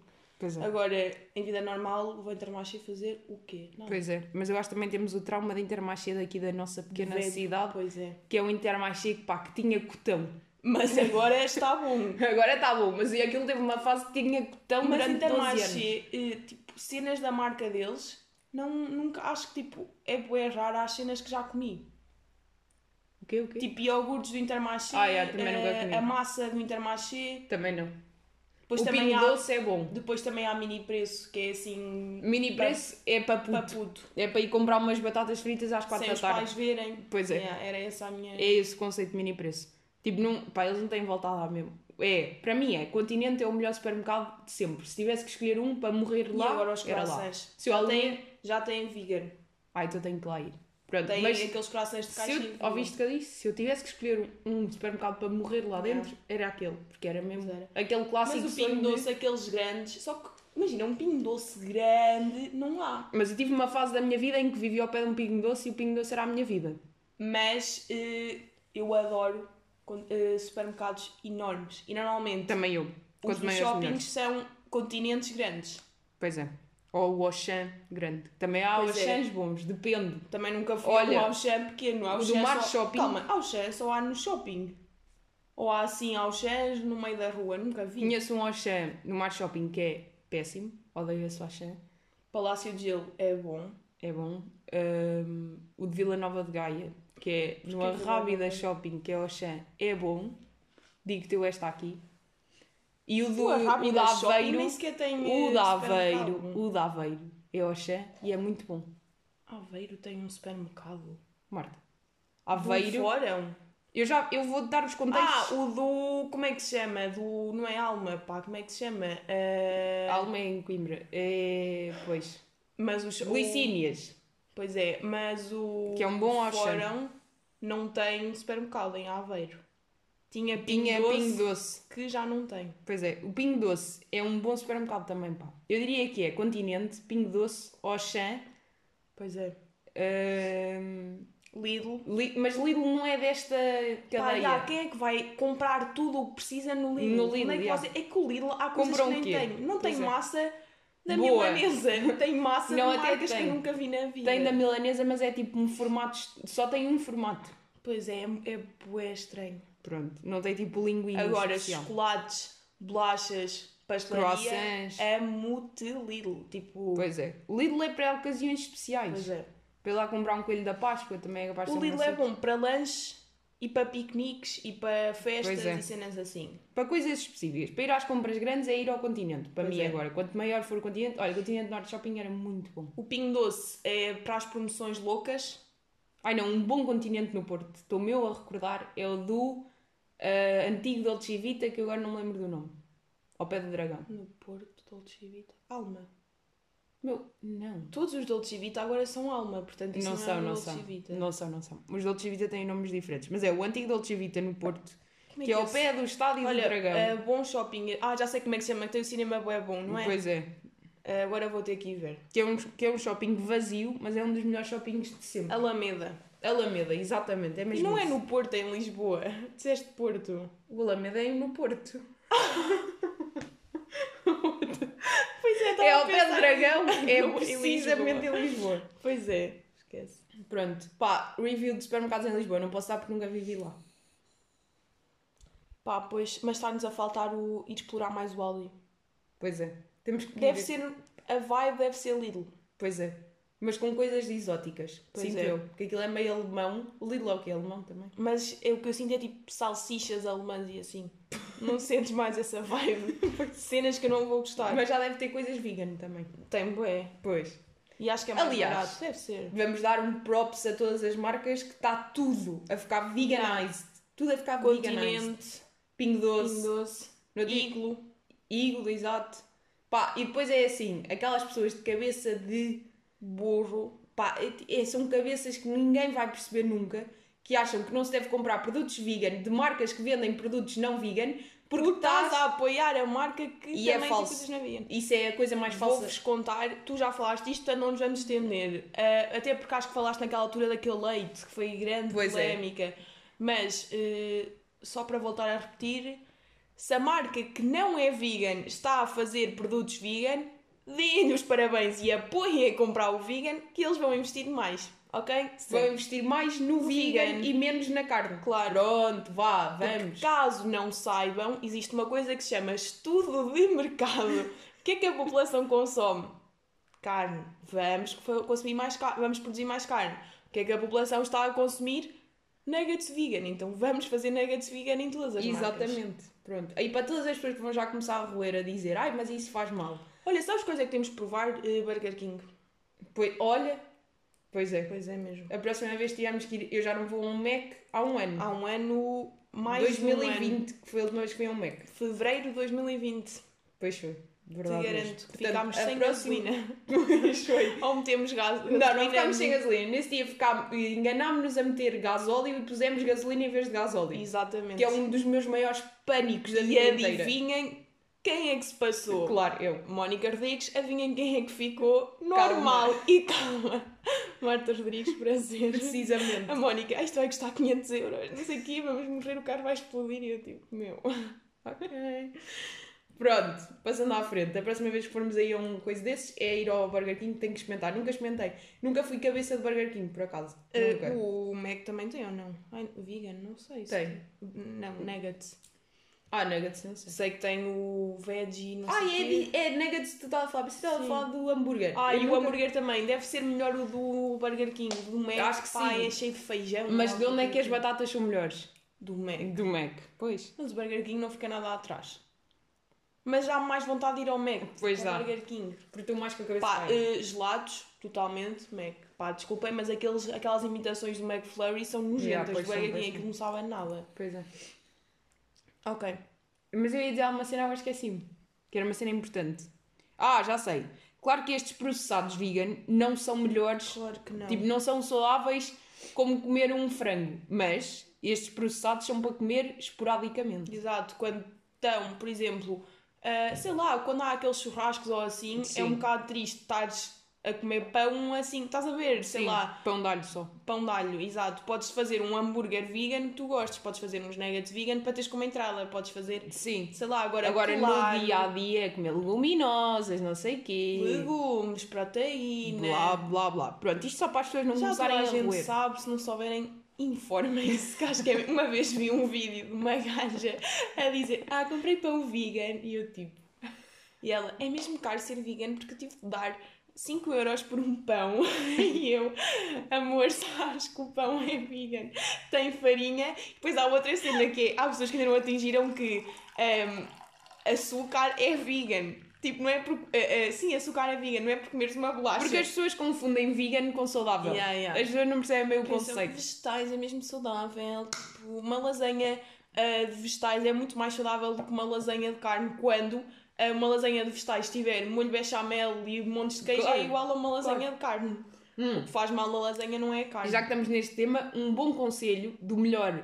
Pois é. Agora, em vida normal, vou ao Intermarché fazer o quê? Não. Pois é, mas eu acho que também temos o trauma de Intermarché daqui da nossa pequena cidade, Pois é. que é o Intermarché que, pá, que tinha cotão. Mas agora está bom. (laughs) Agora está bom, mas aquilo teve uma fase que tinha cotão Mas durante 12 anos. Intermarché, eh, tipo, cenas da marca deles, não, nunca, acho que tipo, é bué raro as cenas que já comi. O quê, o quê? Tipo, iogurtes do Intermarché, Ah, é, também nunca eh, a massa do Intermarché, Também não. Depois o também há, doce é bom. depois também há mini preço, que é assim, Mini preço é para puto. para puto, É para ir comprar umas batatas fritas às 4 sem da os tarde. pais verem. Pois é. Yeah, era essa a minha... É esse o conceito de mini preço. Tipo, não, pá, eles não têm voltado lá mesmo. É, para mim é, Continente é o melhor supermercado de sempre. Se tivesse que escolher um para morrer E lá, agora os era lá. Se eu Já alguém... tem, já tem vegan. Ah, então tenho que lá ir. Pronto, Tem mas aqueles croissants de se caixinha. eu, ouviste o que eu disse? Se eu tivesse que escolher um, um supermercado para morrer lá dentro, era aquele. Porque era mesmo era. aquele clássico Mas o sonho pingo de- doce, aqueles grandes, só que, imagina, um pingo doce grande não há. Mas eu tive uma fase da minha vida em que vivia ao pé de um pingo doce e o pingo doce era a minha vida. Mas eh, eu adoro eh, supermercados enormes. E normalmente Também eu. os Quanto maiores, shoppings são continentes grandes. Pois é. Ou o Auchan grande. Também há Pois é. Auchans bons, depende. Também nunca fui Olha, ao Auchan pequeno. o Auchan do Mar só... Shopping- Calma, Auchan só há no shopping. Ou há assim Auchans no meio da rua, nunca vi. Conheço um Auchan no Mar Shopping que é péssimo. Odeio esse Auchan. Palácio de Gelo é bom. É bom. Ahm, o de Vila Nova de Gaia, que é no Arrábida? Shopping, que é Auchan, é bom. Digo-te eu esta aqui. E o do O o Arrábida da Aveiro, nem sequer tem o eh, da. Aveiro, o da Aveiro é Auchan e é muito bom. Aveiro tem um supermercado. Marta. Do Aveiro. Fórum? Eu já eu vou dar os contextos. Ah, o do. Como é que se chama? Do. Não é Alma, pá, como é que se chama? Eh, Alma em Coimbra. É, pois. Mas os. o- Licínias. Pois é, mas o. Que é um bom o Auchan. Fórum não tem supermercado em Aveiro. Tinha Pingo Tinha Doce, Pingo Doce. que já não tem. Pois é, o Pingo Doce é um bom supermercado também, pá. Eu diria que é Continente, Pingo Doce, Auchan, Pois é. Lidl. Li- mas Lidl não é desta Pá, cadeia. já, quem é que vai comprar tudo o que precisa no Lidl? No Lidl, é, que você- é que o Lidl há coisas Compram que nem tem. Não Pois tem é. massa da Boa. milanesa. (laughs) Tem massa Não, de até marcas que tem. eu nunca vi na vida. Tem da milanesa, mas é tipo um formato, só tem um formato. Pois é, é bué estranho. Pronto, não tem tipo linguinha Agora, especial. chocolates, bolachas, pastelaria, Croissants. é muito Lidl. Tipo, Pois é. O Lidl é para ocasiões especiais. pois é. Para ir lá comprar um coelho da Páscoa também é capaz de O Lidl é bom para lanches e para piqueniques e para festas é. e cenas assim. Para coisas específicas. Para ir às compras grandes é ir ao continente. Para Pois mim é. agora. Quanto maior for o continente... Olha, o continente Norte Shopping era muito bom. O Pingo Doce é para as promoções loucas. Ai não, um bom continente no Porto. Estou-me eu a recordar. É o do ah, antigo Dolce Vita, que eu agora não me lembro do nome. Ao pé do dragão. No Porto, Dolce Vita. Alma. Meu, não. Todos os Dolce Vita agora são Alma, portanto isso Não não, são, é não Dolce são. Vita. Não são, não são. Os Dolce Vita têm nomes diferentes. Mas é o antigo Dolce Vita no Porto, Como que é ao pé do estádio Olha, do dragão. é bom shopping. Ah, já sei como é que se chama, que tem o cinema bué bom, não é? Pois é. Ah, agora vou ter que ir ver. Que é, um, que é um shopping vazio, mas é um dos melhores shoppings de sempre. Alameda. Alameda, exatamente. É E mesmo não é isso. no Porto, é em Lisboa. (laughs) Disseste Porto. O Alameda é no Porto. (laughs) Pois é, É ao pé do dragão. (laughs) É Em precisamente Lisboa. em Lisboa. Pois é, esquece. Pronto. Pá, review de supermercados em Lisboa. Não posso dar porque nunca vivi lá. Pá, pois, mas está-nos a faltar o ir explorar mais o Aldi. Pois é. Temos que Deve ser, a vibe deve ser Lidl. Pois é. Mas com coisas exóticas. Pois Sinto é. eu. Porque aquilo é meio alemão. O Lidl é alemão também. Mas é, o que eu sinto é tipo salsichas alemãs e assim. Não sentes mais essa vibe. (laughs) Cenas que eu não vou gostar. Mas já deve ter coisas vegan também. tem bué. Pois. E acho que é mais Aliás, barato. Deve ser. Vamos dar um props a todas as marcas que está tudo a ficar veganized. Tudo a ficar veganized. Continente, Pingo Doce. Pingo Doce, No dia- Iglo. Iglo, exato. Pá, e depois é assim, aquelas pessoas de cabeça de burro. pá, é- é- são cabeças que ninguém vai perceber nunca, que acham que não se deve comprar produtos vegan de marcas que vendem produtos não vegan, Porque estás a apoiar a marca que E é também falso. tem coisas na vegan. Isso é a coisa mais falsa. Vou-vos contar, tu já falaste isto, portanto não nos vamos estender. Ah, até porque acho que falaste naquela altura daquele leite, que foi grande Pois é. polémica. Mas, eh, só para voltar a repetir, se a marca que não é vegan está a fazer produtos vegan, deem-lhe os parabéns e apoiem a comprar o vegan, que eles vão investir mais, ok? Vou investir mais no vegan, vegan. e menos na carne. Claro. Pronto, vá, Porque, vamos. caso não saibam, existe uma coisa que se chama estudo de mercado. O que é que a população consome? Carne. Vamos co- consumir mais carne, vamos produzir mais carne. O que é que a população está a consumir? Nuggets vegan. Então vamos fazer nuggets vegan em todas as marcas. Exatamente. Pronto. Aí para todas as pessoas que vão já começar a roer a dizer, ai, mas isso faz mal. Olha, sabes coisa é que temos de provar? Eh, Burger King. Pois, olha, pois é. Pois é mesmo. A próxima vez tivemos que ir, eu já não vou a um Mac há um ano. Há um ano, mais de um ano. 2020, que foi a última vez que fui a um Mac. Fevereiro de 2020. Pois foi. Te Verdade. garanto mesmo. que ficámos sem próxima- gasolina. (laughs) Pois foi. Ou metemos gás. Não, não ficámos sem gasolina. Nesse dia ficá- enganámos-nos a meter gasóleo e pusemos gasolina em vez de gasóleo. Exatamente. Que é um dos meus maiores pânicos da E vida inteira. adivinhem quem é que se passou? Claro, eu. Mónica Rodrigues, adivinhem quem é que ficou normal e calma. (laughs) Marta Rodrigues, prazer. Precisamente. A Mónica, "Ah, isto vai custar 500 euros, não sei o quê, vamos morrer, o carro vai explodir. E eu tipo, meu, (laughs) ok. Pronto, passando à frente. A próxima vez que formos aí a um coisa desses é ir ao Burger King, tenho que experimentar. Nunca experimentei. Nunca fui cabeça de Burger King, por acaso. Uh, o Mac também tem ou não? Ai, vegan, não sei. se Tem. Não, nuggets. Ah, nuggets, não sei. Sei que tem o veggie, não Ah, sei o é, é nuggets que tu estás a falar. Estava a falar do hambúrguer. Ah, Eu e o nunca- hambúrguer também. Deve ser melhor o do Burger King. Do Mac, Acho que pá, sim. é cheio de feijão. Mas de onde é que as batatas são melhores? Do Mac. Do Mac. Pois. Mas o Burger King não fica nada atrás. Mas dá mais vontade de ir ao Mac. Pois dá. Burger King. Porque estou mais com a cabeça Pá, eh, gelados, totalmente, Mac. Pá, desculpem, mas aqueles, aquelas imitações do McFlurry são nojentas. Yeah, do Burger King são. aquilo não sabe a nada. Pois é. Ok. Mas eu ia dizer uma cena, agora esqueci-me. Que era uma cena importante. Ah, já sei. Claro que estes processados vegan não são melhores Claro que não. Tipo, não são saudáveis como comer um frango, mas estes processados são para comer esporadicamente. Exato. Quando estão, por exemplo, ah, sei lá, quando há aqueles churrascos ou assim, é Sim. um bocado triste estares a comer pão assim, estás a ver, sei Sim, lá, Pão de alho só. pão de alho, exato. Podes fazer um hambúrguer vegan que tu gostes, podes fazer uns nuggets vegan para teres como entrada, podes fazer, Sim. sei lá, agora, Agora no dia a dia é comer leguminosas, não sei o quê. legumes, proteína. Blá blá blá. Pronto, isto só para as pessoas não Já começarem a a gente roer. sabe, se não souberem, informem-se. Que acho que é- uma vez vi um vídeo de uma gaja a dizer: Ah, comprei pão vegan. E eu tipo. E ela: É mesmo caro ser vegan porque eu tive de dar 5 euros por um pão. (laughs) E eu: Amor, sabes que o pão é vegan. Tem farinha. Depois há outra cena que é: Há pessoas que ainda não atingiram que ehm, açúcar é vegan. Tipo, não é porque. eh, eh, sim, açúcar é vegan, não é por comeres uma bolacha. Porque as pessoas confundem vegan com saudável. Yeah, yeah. As pessoas não percebem bem o Pensam conceito. vegetais é mesmo saudável. Tipo, uma lasanha ah, de vegetais é muito mais saudável do que uma lasanha de carne quando uma lasanha de vegetais tiver molho bechamel e montes de queijo Claro. é igual a uma lasanha de carne. Hum. O que faz mal na lasanha não é a carne. Já que estamos neste tema, um bom conselho do melhor,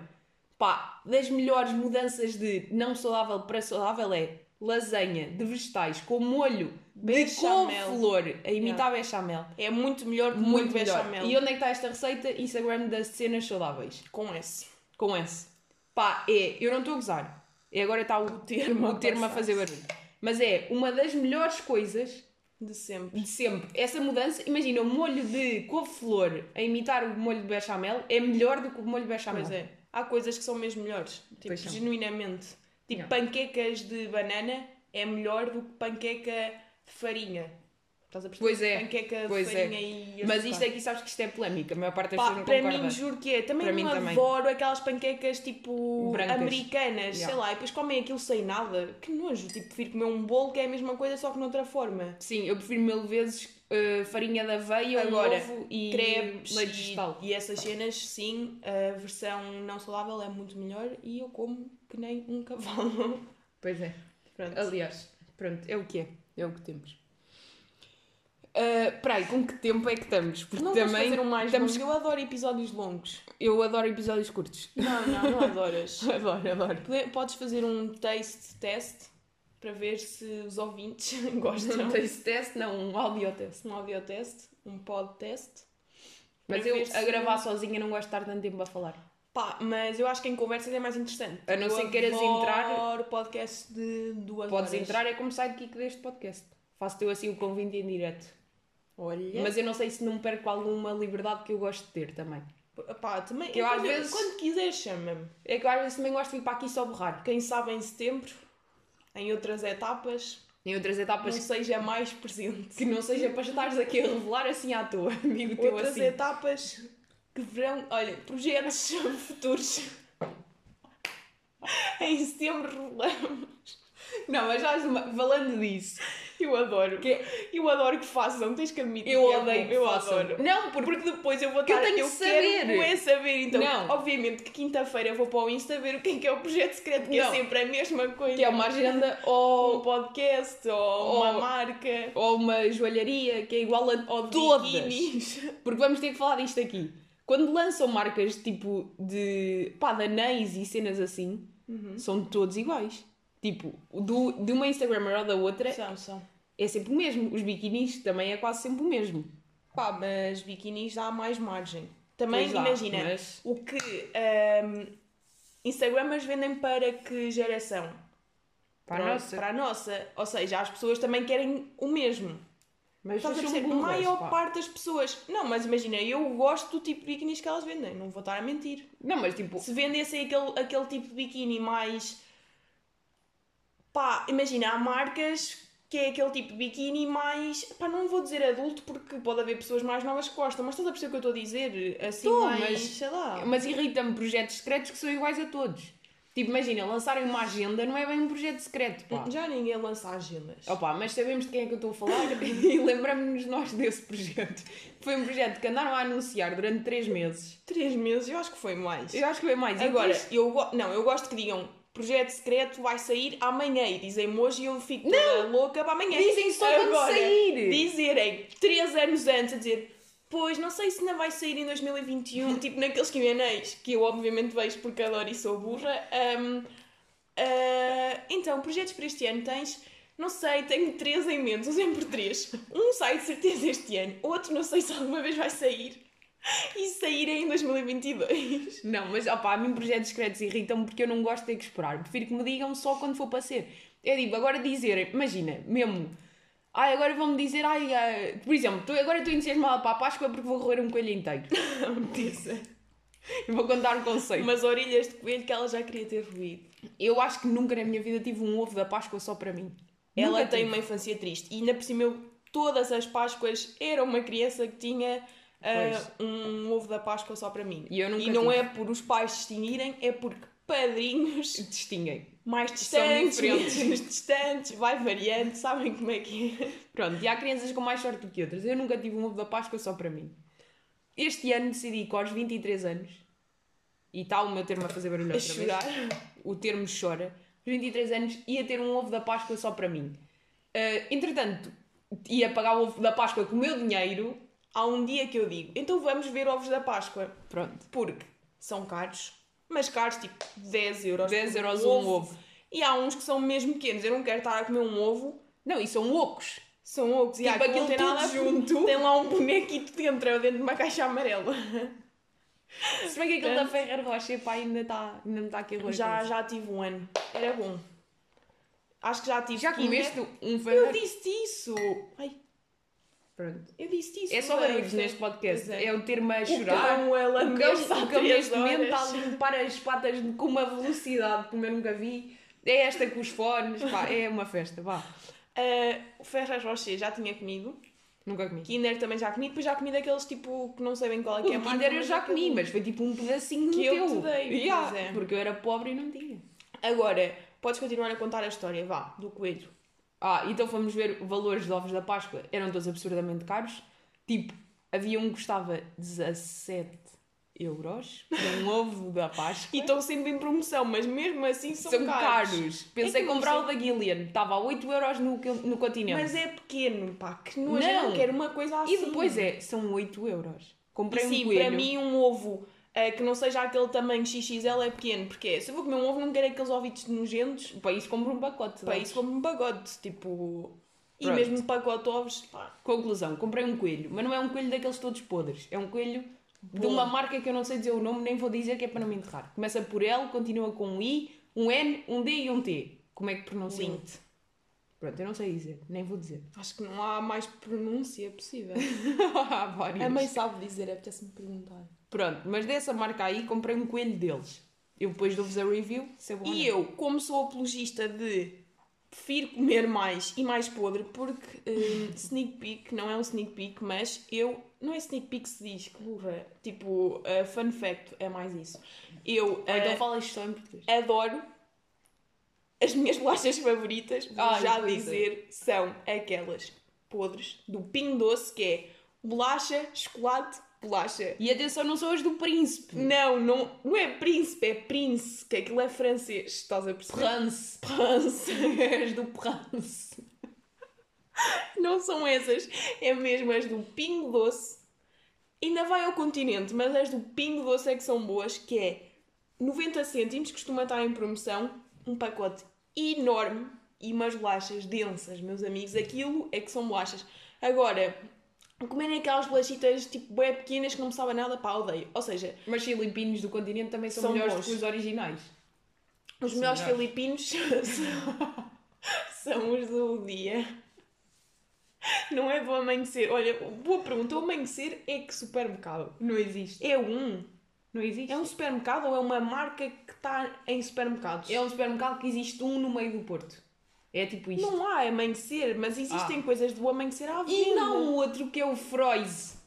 pá, das melhores mudanças de não saudável para saudável é lasanha de vegetais com molho de Bechamel. couve-flor a imitar bechamel. É muito melhor que Muito molho melhor. bechamel. E onde é que está esta receita? Instagram das cenas saudáveis. Com esse. Com esse. Pá, é, eu não estou a gozar. É agora está o, termo a o termo a fazer barulho. Mas é uma das melhores coisas De sempre. de sempre. Essa mudança, imagina, o molho de couve-flor a imitar o molho de bechamel é melhor do que o molho de bechamel. Pois é. Há coisas que são mesmo melhores. Tipo, genuinamente. Tipo, Yeah. panquecas de banana é melhor do que panqueca de farinha. Estás a perceber? Pois é, Panqueca de pois é. e Mas isto aqui sabes que isto é polémica, a maior parte das Pá, pessoas não para concorda. mim, juro que é. Também Para não também. adoro aquelas panquecas tipo Brancas. americanas, sei Yeah. lá, e depois comem aquilo sem nada. Que nojo. Tipo, prefiro comer um bolo que é a mesma coisa, só que noutra forma. Sim, eu prefiro mil vezes uh, farinha de aveia, Agora, ovo e Crepes leite e, vegetal. e essas cenas, sim, a versão não saudável é muito melhor e eu como que nem um cavalo. Pois é. Pronto. Aliás, pronto, é o que é. É o que temos. Uh, peraí, com que tempo é que estamos? Porque Não também fazer um mais estamos... longo. Eu adoro episódios longos. Eu adoro episódios curtos. Não, não, não adoras. (laughs) adoro, adoro. Pode- Podes fazer um taste test para ver se os ouvintes (laughs) gostam. Não taste test, não, um audio test. Um audio test, um pod test. Mas eu se- a gravar sozinha não gosto de estar tanto tempo a falar. Pá, mas eu acho que em conversas é mais interessante. A não Eu ser que queiras entrar- adoro podcast de duas Podes horas. entrar, é como sidekick deste podcast. Faço-te eu assim o convite em direto. Olha. Mas eu não sei se não perco alguma liberdade que eu gosto de ter também. Pá, também. Que eu, às quando, vezes- quando quiser, chama-me. É que eu às vezes também gosto de vir para aqui só borrar. Quem sabe em setembro, em outras etapas, Em outras não etapas seja mais presente. que não seja para estares aqui a revelar assim à toa, (laughs) amigo teu Outras assim. etapas que verão, olha, projetos (laughs) futuros. em setembro revelamos. Não, mas já falando disso, Eu adoro. Que- Eu adoro que façam, tens que admitir. eu que é odeio que eu façam. adoro. Não, porque Porque depois eu vou Que eu estar tenho eu que quero saber. bué saber. Então, Não. obviamente que quinta-feira eu vou para o Insta ver o que é que é o projeto secreto, que Não. é sempre a mesma coisa. que é uma agenda Ou um podcast, ou, uma Ou- marca, ou uma joalharia que é igual a ou todas. biquinis. (laughs) Porque vamos ter que falar disto aqui. Quando lançam marcas tipo de pá, de anéis e cenas assim, Uhum. são todos iguais. Tipo, do, de uma Instagrammer ou da outra São, são. é sempre o mesmo. Os biquinis também é quase sempre o mesmo. Pá, mas biquinis dá mais margem. Também, dá, imagina, mas- o que ahm, Instagramers vendem para que geração? Para a Pronto, nossa. Para a nossa. Ou seja, as pessoas também querem o mesmo. Mas Estás a perceber? A maior pá. parte das pessoas. Não, mas imagina, eu gosto do tipo de biquinis que elas vendem, não vou estar a mentir. Não, mas tipo, Se vendessem aquele, aquele tipo de biquíni mais. Pá, imagina, há marcas que é aquele tipo de biquíni mais. Pá, não vou dizer adulto porque pode haver pessoas mais novas que gostam, mas estás a perceber o que eu estou a dizer? Assim, Tô, mais. mas- sei lá. mas irrita-me projetos secretos que são iguais a todos. Tipo, imagina, lançarem uma agenda não é bem um projeto secreto, pá. Já ninguém lança agendas. Opa, mas sabemos de quem é que eu estou a falar (laughs) e lembramos-nos nós desse projeto. Foi um projeto que andaram a anunciar durante 3 meses. Três meses, eu acho que foi mais. Eu acho que foi mais. Agora, depois- eu go... não, eu gosto que digam projeto secreto vai sair amanhã e dizem-me hoje e eu fico toda louca para amanhã. Dizem só quando Agora, sair. Dizerem três anos antes a dizer pois não sei se ainda vai sair em 2021, (laughs) tipo naqueles Q&As que eu obviamente vejo porque adoro e sou burra. Ahm, ah, então, projetos para este ano tens? Não sei, tenho três em mente, são (laughs) sempre três. Um sai de certeza este ano, outro não sei se alguma vez vai sair. (laughs) E sair em 2022. Não, mas opá, a mim projetos secretos irritam-me porque eu não gosto de ter que esperar. Prefiro que me digam só quando for para ser. É tipo, agora dizerem, imagina, mesmo. Ai, agora vão-me dizer, ai, ah, por exemplo, tô, agora estou entusiasmada para a Páscoa porque vou roer um coelho inteiro. (laughs) E vou contar um conceito. Umas orelhas de coelho que ela já queria ter ruído. Eu acho que nunca na minha vida tive um ovo da Páscoa só para mim. Ela Nunca tem tive. uma infância triste. E ainda por cima, eu, todas as Páscoas, era uma criança que tinha ah, um ovo da Páscoa só para mim. E nunca não tive. é por os pais distinguirem, é porque padrinhos Distinguem. mais distantes, menos (laughs) distantes, vai variando, sabem como é que é. Pronto, e há crianças com mais sorte do que outras. Eu nunca tive um ovo da Páscoa só para mim. Este ano decidi que aos 23 anos, e está o meu termo a fazer barulho A outra chorar. vez, o termo chora, aos 23 anos ia ter um ovo da Páscoa só para mim. Ah, entretanto, ia pagar o ovo da Páscoa com o meu dinheiro. Há um dia que eu digo, então vamos ver ovos da Páscoa. Pronto, Porque são caros, mas caros tipo 10 euros. 10 por euros um ovo. E há uns que são mesmo pequenos. Eu não quero estar a comer um ovo Não, e são ocos. São ocos. E Tipo há aquilo aquilo tem nada junto. Tem lá um bonequito dentro, dentro de uma caixa amarela. Se bem que aquele da (laughs) Ferrer Rocher, pá, ainda está ainda me está aqui a Já, já tive um ano. Era bom. Acho que já tive. Já comeste um Eu Ferrer? disse isso. Ai, Pronto. eu disse isso. É só bem. barulhos neste podcast. Pois é. É o termo a O chorar. cão, ela O cão, o cão neste momento está a limpar as patas com uma velocidade como eu nunca vi. É esta com os fones, pá, é uma festa, vá. (laughs) Ah, o Ferrer Rocher já tinha comido. Nunca comi. Kinder também já comi. Depois já comi daqueles tipo que não sei bem qual é que é a Kinder eu já é comi, mas foi tipo um pedacinho Que eu teu. te dei, Yeah, é. Porque eu era pobre e não tinha. Agora, podes continuar a contar a história, vá, do coelho. Ah, então fomos ver valores de ovos da Páscoa. Eram todos absurdamente caros. Tipo, havia um que custava 17 euros um (laughs) ovo da Páscoa. E estão sempre em promoção, mas mesmo assim são, São caros. caros. Pensei É não comprar o da Gillian. Estava a 8 euros no, no continente. Mas é pequeno, pá, que nojo, eu Não. não quero uma coisa assim. E depois é, são 8 euros. Comprei E um sim, coelho. para mim um ovo eh, que não seja aquele tamanho XXL é pequeno, porque é, se eu vou comer um ovo não quero aqueles ovitos nojentos, Para isso compro um pacote. para isso como um pacote, tipo... E Pronto. mesmo um pacote de ovos, pá, Conclusão, comprei um coelho, mas não é um coelho daqueles todos podres. É um coelho de uma marca que eu não sei dizer o nome, nem vou dizer que é para não me enterrar. Começa por L, continua com um I, um N, um D e um T. Como é que pronuncia? Lint. Pronto, eu não sei dizer, nem vou dizer. Acho que não há mais pronúncia possível. (laughs) Há vários. A mãe sabe dizer, apetece-me perguntar. Pronto, mas dessa marca aí comprei um coelho deles. Eu depois dou-vos a review, se é bom E eu, como sou apologista de prefiro comer mais e mais podre, porque hum, (laughs) sneak peek não é um sneak peek, mas eu. Não é sneak peek se diz, que burra. Tipo, uh, fun fact é mais isso. Eu Ou então uh, fala isto só em português. adoro. As minhas (laughs) bolachas favoritas, vou Ah, já pois é. dizer, são aquelas podres do Pingo Doce, que é bolacha, chocolate, bolacha. E atenção, não são as do príncipe. Não, não, não é príncipe, é prince, que aquilo é francês, estás a perceber? Prance. Prince. as (laughs) do Prance. Não são essas, é mesmo as do Pingo Doce. Ainda vai ao continente, mas as do Pingo Doce é que são boas, que é 90 cêntimos, costuma estar em promoção, um pacote enorme e umas bolachas densas, meus amigos. Aquilo é que são bolachas. Agora, comerem aquelas bolachitas tipo bem pequenas que não me sabem nada, pá, odeio. Ou seja, Mas filipinos do continente também são, São melhores bons. que os originais. os São melhores melhores. filipinos (laughs) são os do dia. Não é do amanhecer. Olha, boa pergunta. O amanhecer é que supermercado? Não existe. É um? Não existe. É um supermercado ou é uma marca que está em supermercados? É um supermercado que existe um no meio do Porto. É tipo isto. Não há amanhecer, mas existem coisas do amanhecer à venda. E não o outro que é o. Frois.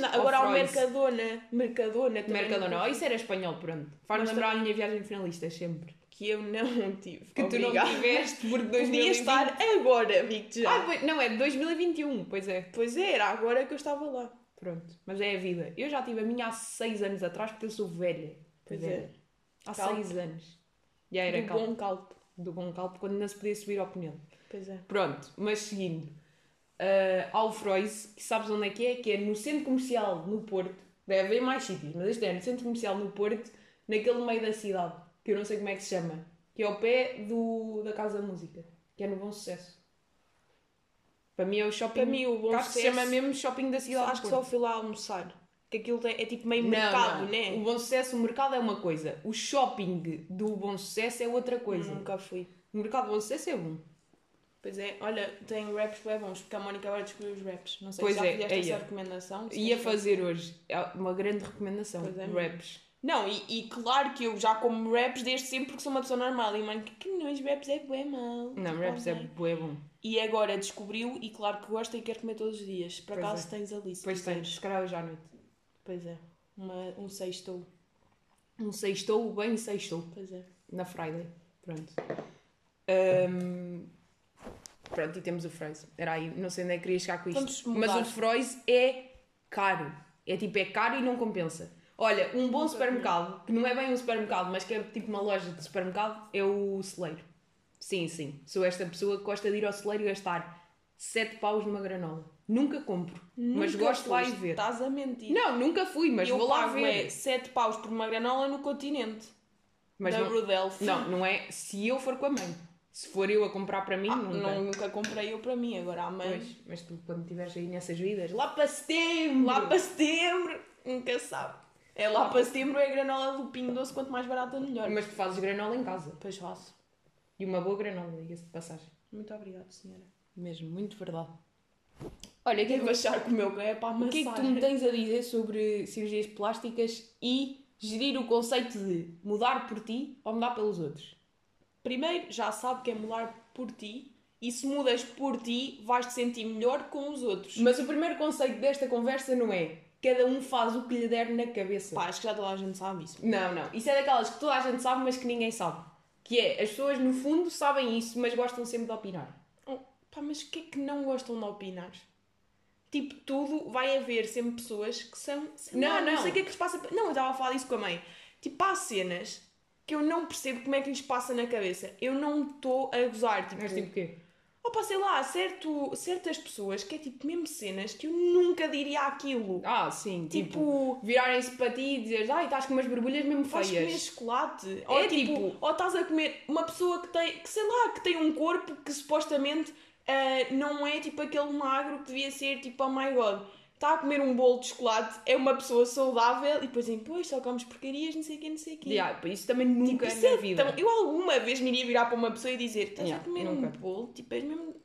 Não- ou Agora há o. Mercadona. Mercadona também. Mercadona. Oh, isso era espanhol, pronto. Faz lembrar também- a minha viagem de finalistas, sempre. Que eu não (laughs) tive. Que tu não Obrigada. tiveste porque 2020... Podia estar agora, digo-te já. Ah, pois- não, é de 2021, pois é. Pois é, era agora que eu estava lá. Pronto, mas é a vida. Eu já tive a minha há 6 anos atrás porque eu sou velha. Pois Velha. é. Há Calpe. 6 anos. Já era Do calpo. bom calpo. Do bom calpo, quando não se podia subir ao pneu. Pois é. Pronto, mas seguindo. Uh, há o Frois, que sabes onde é que é? Que é no centro comercial no Porto. Deve haver mais sítios, mas este é no centro comercial no Porto, naquele meio da cidade, que eu não sei como é que se chama. Que é ao pé do, da Casa da Música, que é no Bom Sucesso. Para mim é o shopping. Para mim, o Bom que se Sucesso- chama mesmo shopping da cidade. Acho que só fui lá almoçar. Que aquilo tem- é tipo meio Não, mercado, não. né? O Bom Sucesso, o mercado é uma coisa. O shopping do Bom Sucesso é outra coisa. Nunca fui. O mercado do Bom Sucesso é bom. Pois é, olha, tem raps bem bons, porque a Mónica agora descobriu os raps. Não sei Pois se já é, fizeste é, essa é. recomendação. Ia fazer hoje é uma grande recomendação. Pois é. Raps. Não, e, e claro que eu já como raps desde sempre porque sou uma pessoa normal. E mano, que, que não, raps é bem mal. Não, raps é bué bom. E agora descobriu e claro que gosta e quer comer todos os dias. Por Pois acaso é. tens ali. se quiseres. tens, se calhar hoje à noite. Pois é. Uma, um sextou. Um sextou, bem sextou. Pois é. Na Friday. Pronto. Ahm, Pronto, e temos o Frois. Era aí, não sei onde é que queria chegar com isto. Mas o Frois é caro. É tipo, é caro e não compensa. Olha, um bom supermercado, que não é bem um supermercado, mas que é tipo uma loja de supermercado, é o celeiro. Sim, sim. Sou esta pessoa que gosta de ir ao celeiro e gastar 7 paus numa granola. Nunca compro, mas Nunca gosto lá e ver. Estás a mentir. Não, nunca fui, mas eu vou lá pago ver. é 7 paus por uma granola no continente. Mas da não, Brudelf. não, não é se eu for com a mãe. Se for eu a comprar para mim, Ah, nunca. não, nunca comprei eu para mim, agora a mãe. Pois, mas tu quando estiveres aí nessas vidas, lá para setembro! Lá para setembro, nunca sabe. É lá para setembro é a granola do Pingo Doce, quanto mais barata melhor. Mas tu fazes granola em casa. Pois faço. E uma boa granola, diga-se de passagem. Muito obrigada, senhora. Mesmo, muito verdade. Olha, o que, é que, Devo achar que o meu é para o amassar. que é que tu me tens a dizer sobre cirurgias plásticas e gerir o conceito de mudar por ti ou mudar pelos outros? Primeiro, já sabe que é mudar por ti. E se mudas por ti, vais-te sentir melhor com os outros. Mas o primeiro conceito desta conversa não é cada um faz o que lhe der na cabeça. Pá, acho que já toda a gente sabe isso. Não, não. Isso é daquelas que toda a gente sabe, mas que ninguém sabe. Que é, as pessoas no fundo sabem isso, mas gostam sempre de opinar. Pá, mas o que é que não gostam de opinar? tipo, tudo vai haver sempre pessoas que são. sei Não, lá, não não. sei o que é que lhes passa. Não, eu estava a falar isso com a mãe. Tipo, há cenas que eu não percebo como é que lhes passa na cabeça. Eu não estou a gozar. Tipo, Mas tipo o quê? Opa, sei lá, certo, certas pessoas que é tipo mesmo cenas que eu nunca diria aquilo. Ah, sim, tipo, Tipo, virarem-se para ti e dizeres, ai, estás com umas borbulhas mesmo feias. comer chocolate. É ou tipo, tipo- ou estás a comer uma pessoa que tem, que sei lá, que tem um corpo que supostamente ah, não é tipo aquele magro que devia ser tipo, oh my god. Está a comer um bolo de chocolate, é uma pessoa saudável e depois dizem, pois só comes porcarias, não sei o que, não sei o quê. Yeah, isso também nunca na é vida. tão- Eu alguma vez me iria virar para uma pessoa e dizer: Estás Yeah, a comer nunca. um bolo? Tipo, és mesmo.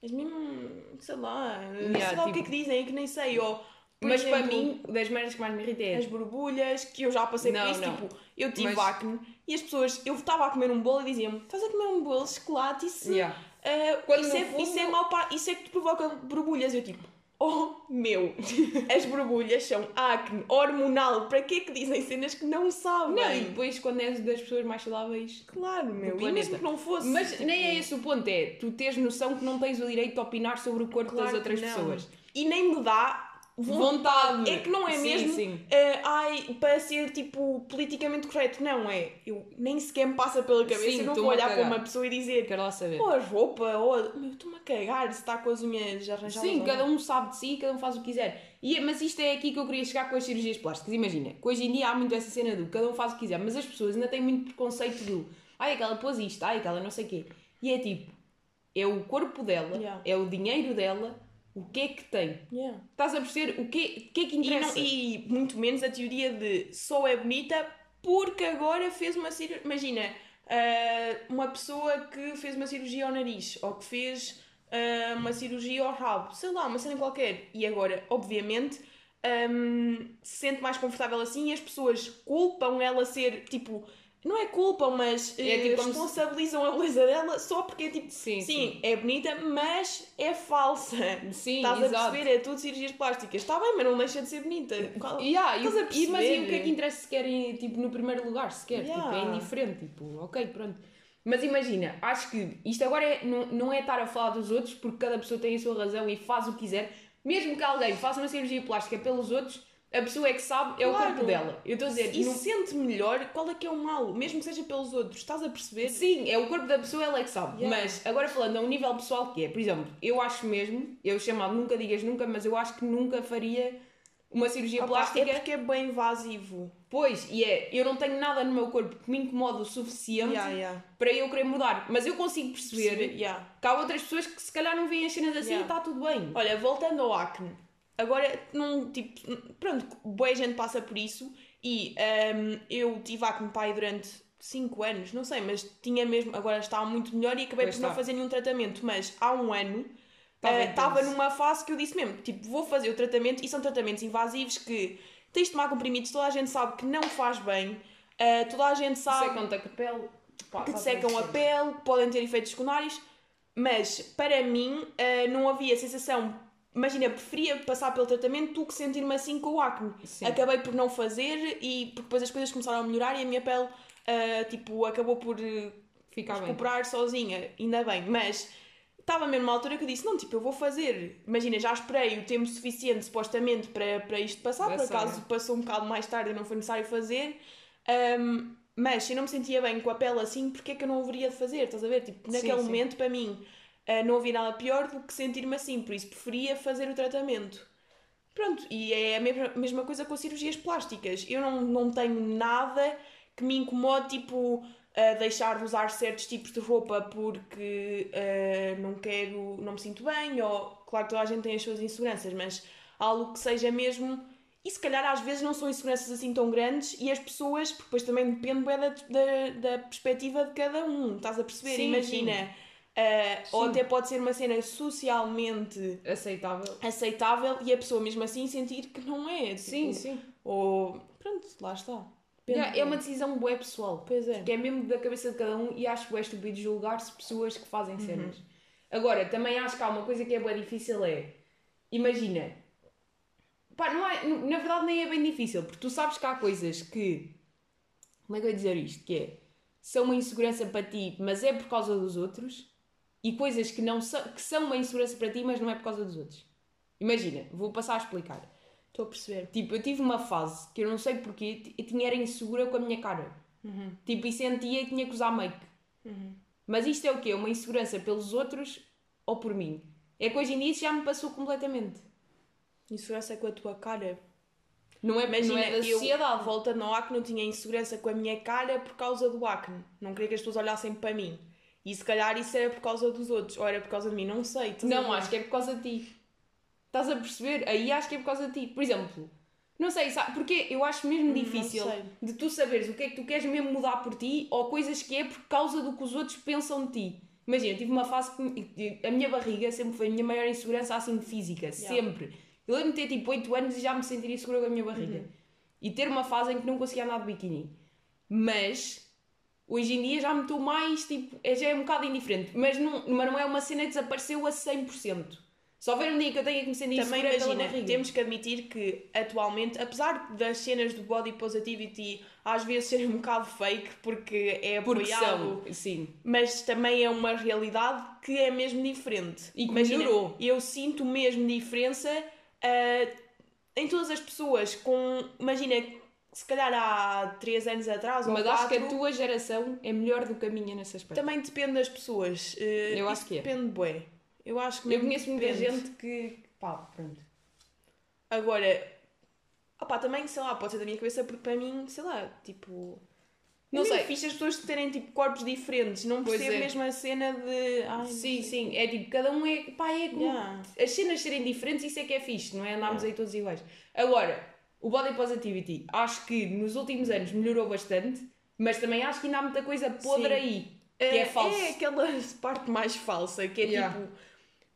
És mesmo. Sei lá. Yeah, sei lá o que é tipo- que dizem, é que nem sei. Ou, por Mas para exemplo, mim, das merdas que mais me irrita é. As borbulhas, que eu já passei Não, por isso. não. Tipo, eu tive Mas- acne e as pessoas. Eu estava a comer um bolo e diziam-me: Estás a comer um bolo de chocolate? Isso, Yeah. Quando isso, é, fundo- isso é mau para. Isso é que te provoca borbulhas. Eu tipo. Oh meu, (laughs) as borbulhas são acne hormonal. Para que é que dizem cenas que não sabem? Não, e depois quando és das pessoas mais saudáveis. Claro, meu. E mesmo que não fosse. Mas tipo, nem é esse o ponto, é tu teres noção que não tens o direito de opinar sobre o corpo Claro das outras pessoas. E nem me dá Vontade. É que não é Sim, mesmo sim. eh, ai, para ser tipo politicamente correto. Não é. Eu nem sequer me passa pela cabeça. Sim, eu não vou a olhar para uma pessoa e dizer Quero lá saber. ou a roupa, ou. Meu, estou-me a cagar se está com as unhas arranjadas. Sim, cada não. um sabe de si, cada um faz o que quiser. E, mas isto é aqui que eu queria chegar com as cirurgias plásticas. Imagina, que hoje em dia há muito essa cena do cada um faz o que quiser, mas as pessoas ainda têm muito preconceito do ai, aquela pôs isto, ai, aquela não sei o quê. E é tipo, é o corpo dela, Yeah. é o dinheiro dela, o que é que tem? Yeah. Estás a perceber o que, que é que E, não- interessa? e muito menos a teoria de só é bonita porque agora fez uma cirurgia. Imagina, ah, uma pessoa que fez uma cirurgia ao nariz ou que fez ah, uma cirurgia ao rabo, sei lá, uma cena qualquer. E agora, obviamente, ahm, se sente mais confortável assim e as pessoas culpam ela ser tipo. Não é culpam, mas É eh, tipo se- responsabilizam a beleza dela só porque é tipo. Sim, sim, é bonita, mas é falsa. Sim, Estás a exato. perceber? É tudo cirurgias plásticas. Está bem, mas não deixa de ser bonita. Qual- Yeah, e, Estás a e- mas e perceber? o que é que interessa se querem tipo, no primeiro lugar? Sequer, tipo, Yeah. é indiferente, tipo, ok, pronto. Mas imagina, acho que isto agora é, não, não é estar a falar dos outros, porque cada pessoa tem a sua razão e faz o que quiser. Mesmo que alguém faça uma cirurgia plástica pelos outros, a pessoa é que sabe, é o Claro. corpo dela. Eu estou a dizer, E não- se sente melhor, qual é que é o mal? Mesmo que seja pelos outros. Estás a perceber? Sim, é o corpo da pessoa, ela é que sabe. Yeah. Mas agora falando a um nível pessoal que é, por exemplo, eu acho mesmo, eu chamado nunca digas nunca, mas eu acho que nunca faria uma cirurgia Opa, plástica. É porque é bem invasivo. Pois, e é, eu não tenho nada no meu corpo que me incomoda o suficiente Yeah, yeah. para eu querer mudar. Mas eu consigo perceber Perceber, yeah. que há outras pessoas que se calhar não veem as cenas assim e está tudo bem. Olha, voltando ao acne. Agora, num tipo. Pronto, boa gente passa por isso. E ahm, eu tive acne pai durante 5 anos, não sei, mas tinha mesmo. Agora está muito melhor e acabei Pois por não está. fazer nenhum tratamento. Mas há um ano. Estava ah, Estava intenso. numa fase que eu disse mesmo, tipo, vou fazer o tratamento e são tratamentos invasivos que tens de tomar comprimidos, toda a gente sabe que não faz bem, ah, toda a gente sabe Secam-te a pele, pá, que te secam a pele, podem ter efeitos secundários, mas para mim ah, não havia sensação. Imagina, preferia passar pelo tratamento do que sentir-me assim com o acne. Sim. Acabei por não fazer e porque depois as coisas começaram a melhorar e a minha pele ah, tipo, acabou por eh, Ficar bem. recuperar sozinha, ainda bem, mas estava mesmo numa altura que eu disse, não, tipo, eu vou fazer. Imagina, já esperei o tempo suficiente, supostamente, para, para isto passar, por acaso passou um bocado mais tarde e não foi necessário fazer. Ahm, mas se eu não me sentia bem com a pele assim, porque é que eu não haveria de fazer? Estás a ver? Tipo, Sim, naquele sim. momento, para mim, ah, não havia nada pior do que sentir-me assim, por isso preferia fazer o tratamento. Pronto, e é a mesma, mesma coisa com cirurgias plásticas. Eu não, não tenho nada que me incomode, tipo, a deixar de usar certos tipos de roupa porque ah, não quero, não me sinto bem, ou, claro, toda a gente tem as suas inseguranças, mas algo que seja mesmo. E se calhar às vezes não são inseguranças assim tão grandes e as pessoas, porque depois também depende bué da, da, da perspectiva de cada um, estás a perceber? Sim, Imagina, ah, ou até pode ser uma cena socialmente Aceitável. aceitável e a pessoa mesmo assim sentir que não é. Tipo, Sim, sim. Ou pronto, lá está. Yeah, é uma decisão bué pessoal. Pois é. Que é mesmo da cabeça de cada um e acho bué estúpido julgar-se pessoas que fazem Uhum. cenas. Agora, também acho que há uma coisa que é bué difícil é... Imagina... Pá, não é, na verdade nem é bem difícil, porque tu sabes que há coisas que... Como é que eu ia dizer isto? Que é... São uma insegurança para ti, mas é por causa dos outros. E coisas que, não são, que são uma insegurança para ti, mas não é por causa dos outros. Imagina, vou passar a explicar. Estou a perceber. Tipo, eu tive uma fase que eu não sei porquê, eu tinha era insegura com a minha cara. Tipo, e sentia que tinha que usar make. Mas isto é o quê? Uma insegurança pelos outros ou por mim? É que hoje em dia isso já me passou completamente. Insegurança com a tua cara. Não é, Imagina, não é da eu, sociedade. volta no acne, eu tinha insegurança com a minha cara por causa do acne. Não queria que as pessoas olhassem para mim. E se calhar isso era por causa dos outros, ou era por causa de mim, não sei. Não, acho que é por causa de ti. Estás a perceber? Aí acho que é por causa de ti. Por exemplo, não sei, sabe? Porque eu acho mesmo difícil sei. de tu saberes o que é que tu queres mesmo mudar por ti ou coisas que é por causa do que os outros pensam de ti. Imagina, eu tive uma fase que a minha barriga sempre foi a minha maior insegurança assim física, sempre. Eu lembro de ter tipo 8 anos e já me sentiria segura com a minha barriga. Uhum. E ter uma fase em que não conseguia andar de biquíni. Mas hoje em dia já me estou mais tipo, é- já é um bocado indiferente. Mas não, mas não é uma cena que desapareceu a 100%. Se houver um dia que eu tenha que me sentir Também imagina, temos que admitir que atualmente, apesar das cenas do body positivity às vezes serem um bocado fake porque é Porque apoiado, são, sim. mas também é uma realidade que é mesmo diferente. E que Imagina, melhorou. Eu sinto mesmo diferença ah, em todas as pessoas com, imagina, se calhar há 3 anos atrás ou Mas acho que a tua geração é melhor do que a minha nesse aspecto. também depende das pessoas. Ah, Eu acho que é. Depende, bué. Eu acho que Eu conheço muita gente que. pá, pronto. Agora, opá, também, sei lá, pode ser da minha cabeça, porque para mim, sei lá, tipo. Não Não sei. fixe as pessoas terem tipo corpos diferentes, não percebo é. mesmo a cena de. Ai, Sim, sim. É tipo, cada um é. pá, é como. Yeah. As cenas serem diferentes, isso é que é fixe, não é andarmos aí todos iguais. Agora, o body positivity, acho que nos últimos anos melhorou bastante, mas também acho que ainda há muita coisa podre Sim. aí. Que é, falso. É aquela (laughs) parte mais falsa, que é Yeah. tipo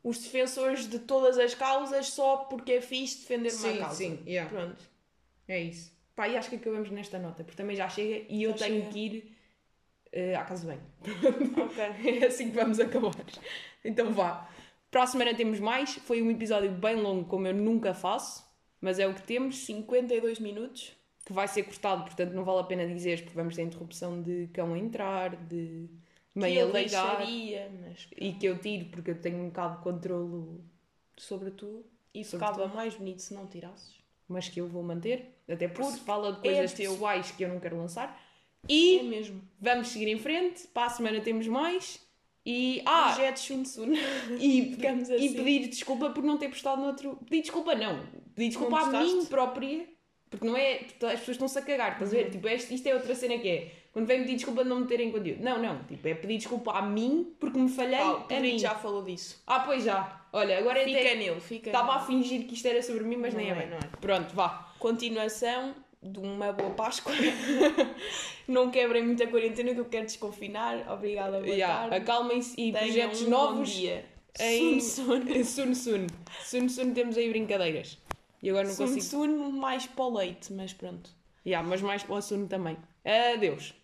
os defensores de todas as causas só porque é fixe defender Sim, uma causa. sim, yeah. Pronto. É isso. Pá, e acho que acabamos nesta nota, porque também já chega e eu Já tenho chega. que ir eh, à casa bem. Ok. (laughs) É assim que vamos acabar. Então vá. Para a semana temos mais. Foi um episódio bem longo, como eu nunca faço, mas é o que temos, 52 minutos. que vai ser cortado, portanto não vale a pena dizer, porque vamos ter interrupção de cão a entrar, de meia deixaria, mas e que eu tiro porque eu tenho um bocado de controlo, sobretudo. E Sobre ficava mais bonito se não tirasses. mas que eu vou manter, até porque se Porque fala de é coisas teu. pessoais que eu não quero lançar. É E mesmo. vamos seguir em frente, para a semana temos mais. E, ah, Projetos e, (laughs) Ficamos e assim. pedir desculpa por não ter postado no outro. Pedir desculpa, não. Pedir desculpa a mim própria. Porque não é. As pessoas estão-se a cagar, estás a Uhum. ver? Tipo, este- isto é outra cena que é. Quando vem pedir desculpa de não me terem conteúdo. Não, não. Tipo, é pedir desculpa a mim porque me falhei a o mim. já falou disso. Ah, pois já. Olha, agora Fica até. nele, fica Estava a fingir que isto era sobre mim, mas Não nem é, é, bem. não é. Pronto, vá. Continuação de uma boa Páscoa. (laughs) não quebrem muita quarentena que eu quero desconfinar. Obrigada, boa Yeah, tarde. Acalmem-se e Tenham projetos um novos. Bom dia. Em Sun Sun. (laughs) Sun Sun. Sun Sun temos aí brincadeiras. E agora não Sun consigo. Sun mais para o leite, mas pronto. Yeah, mas mais para o Sun também. Adeus.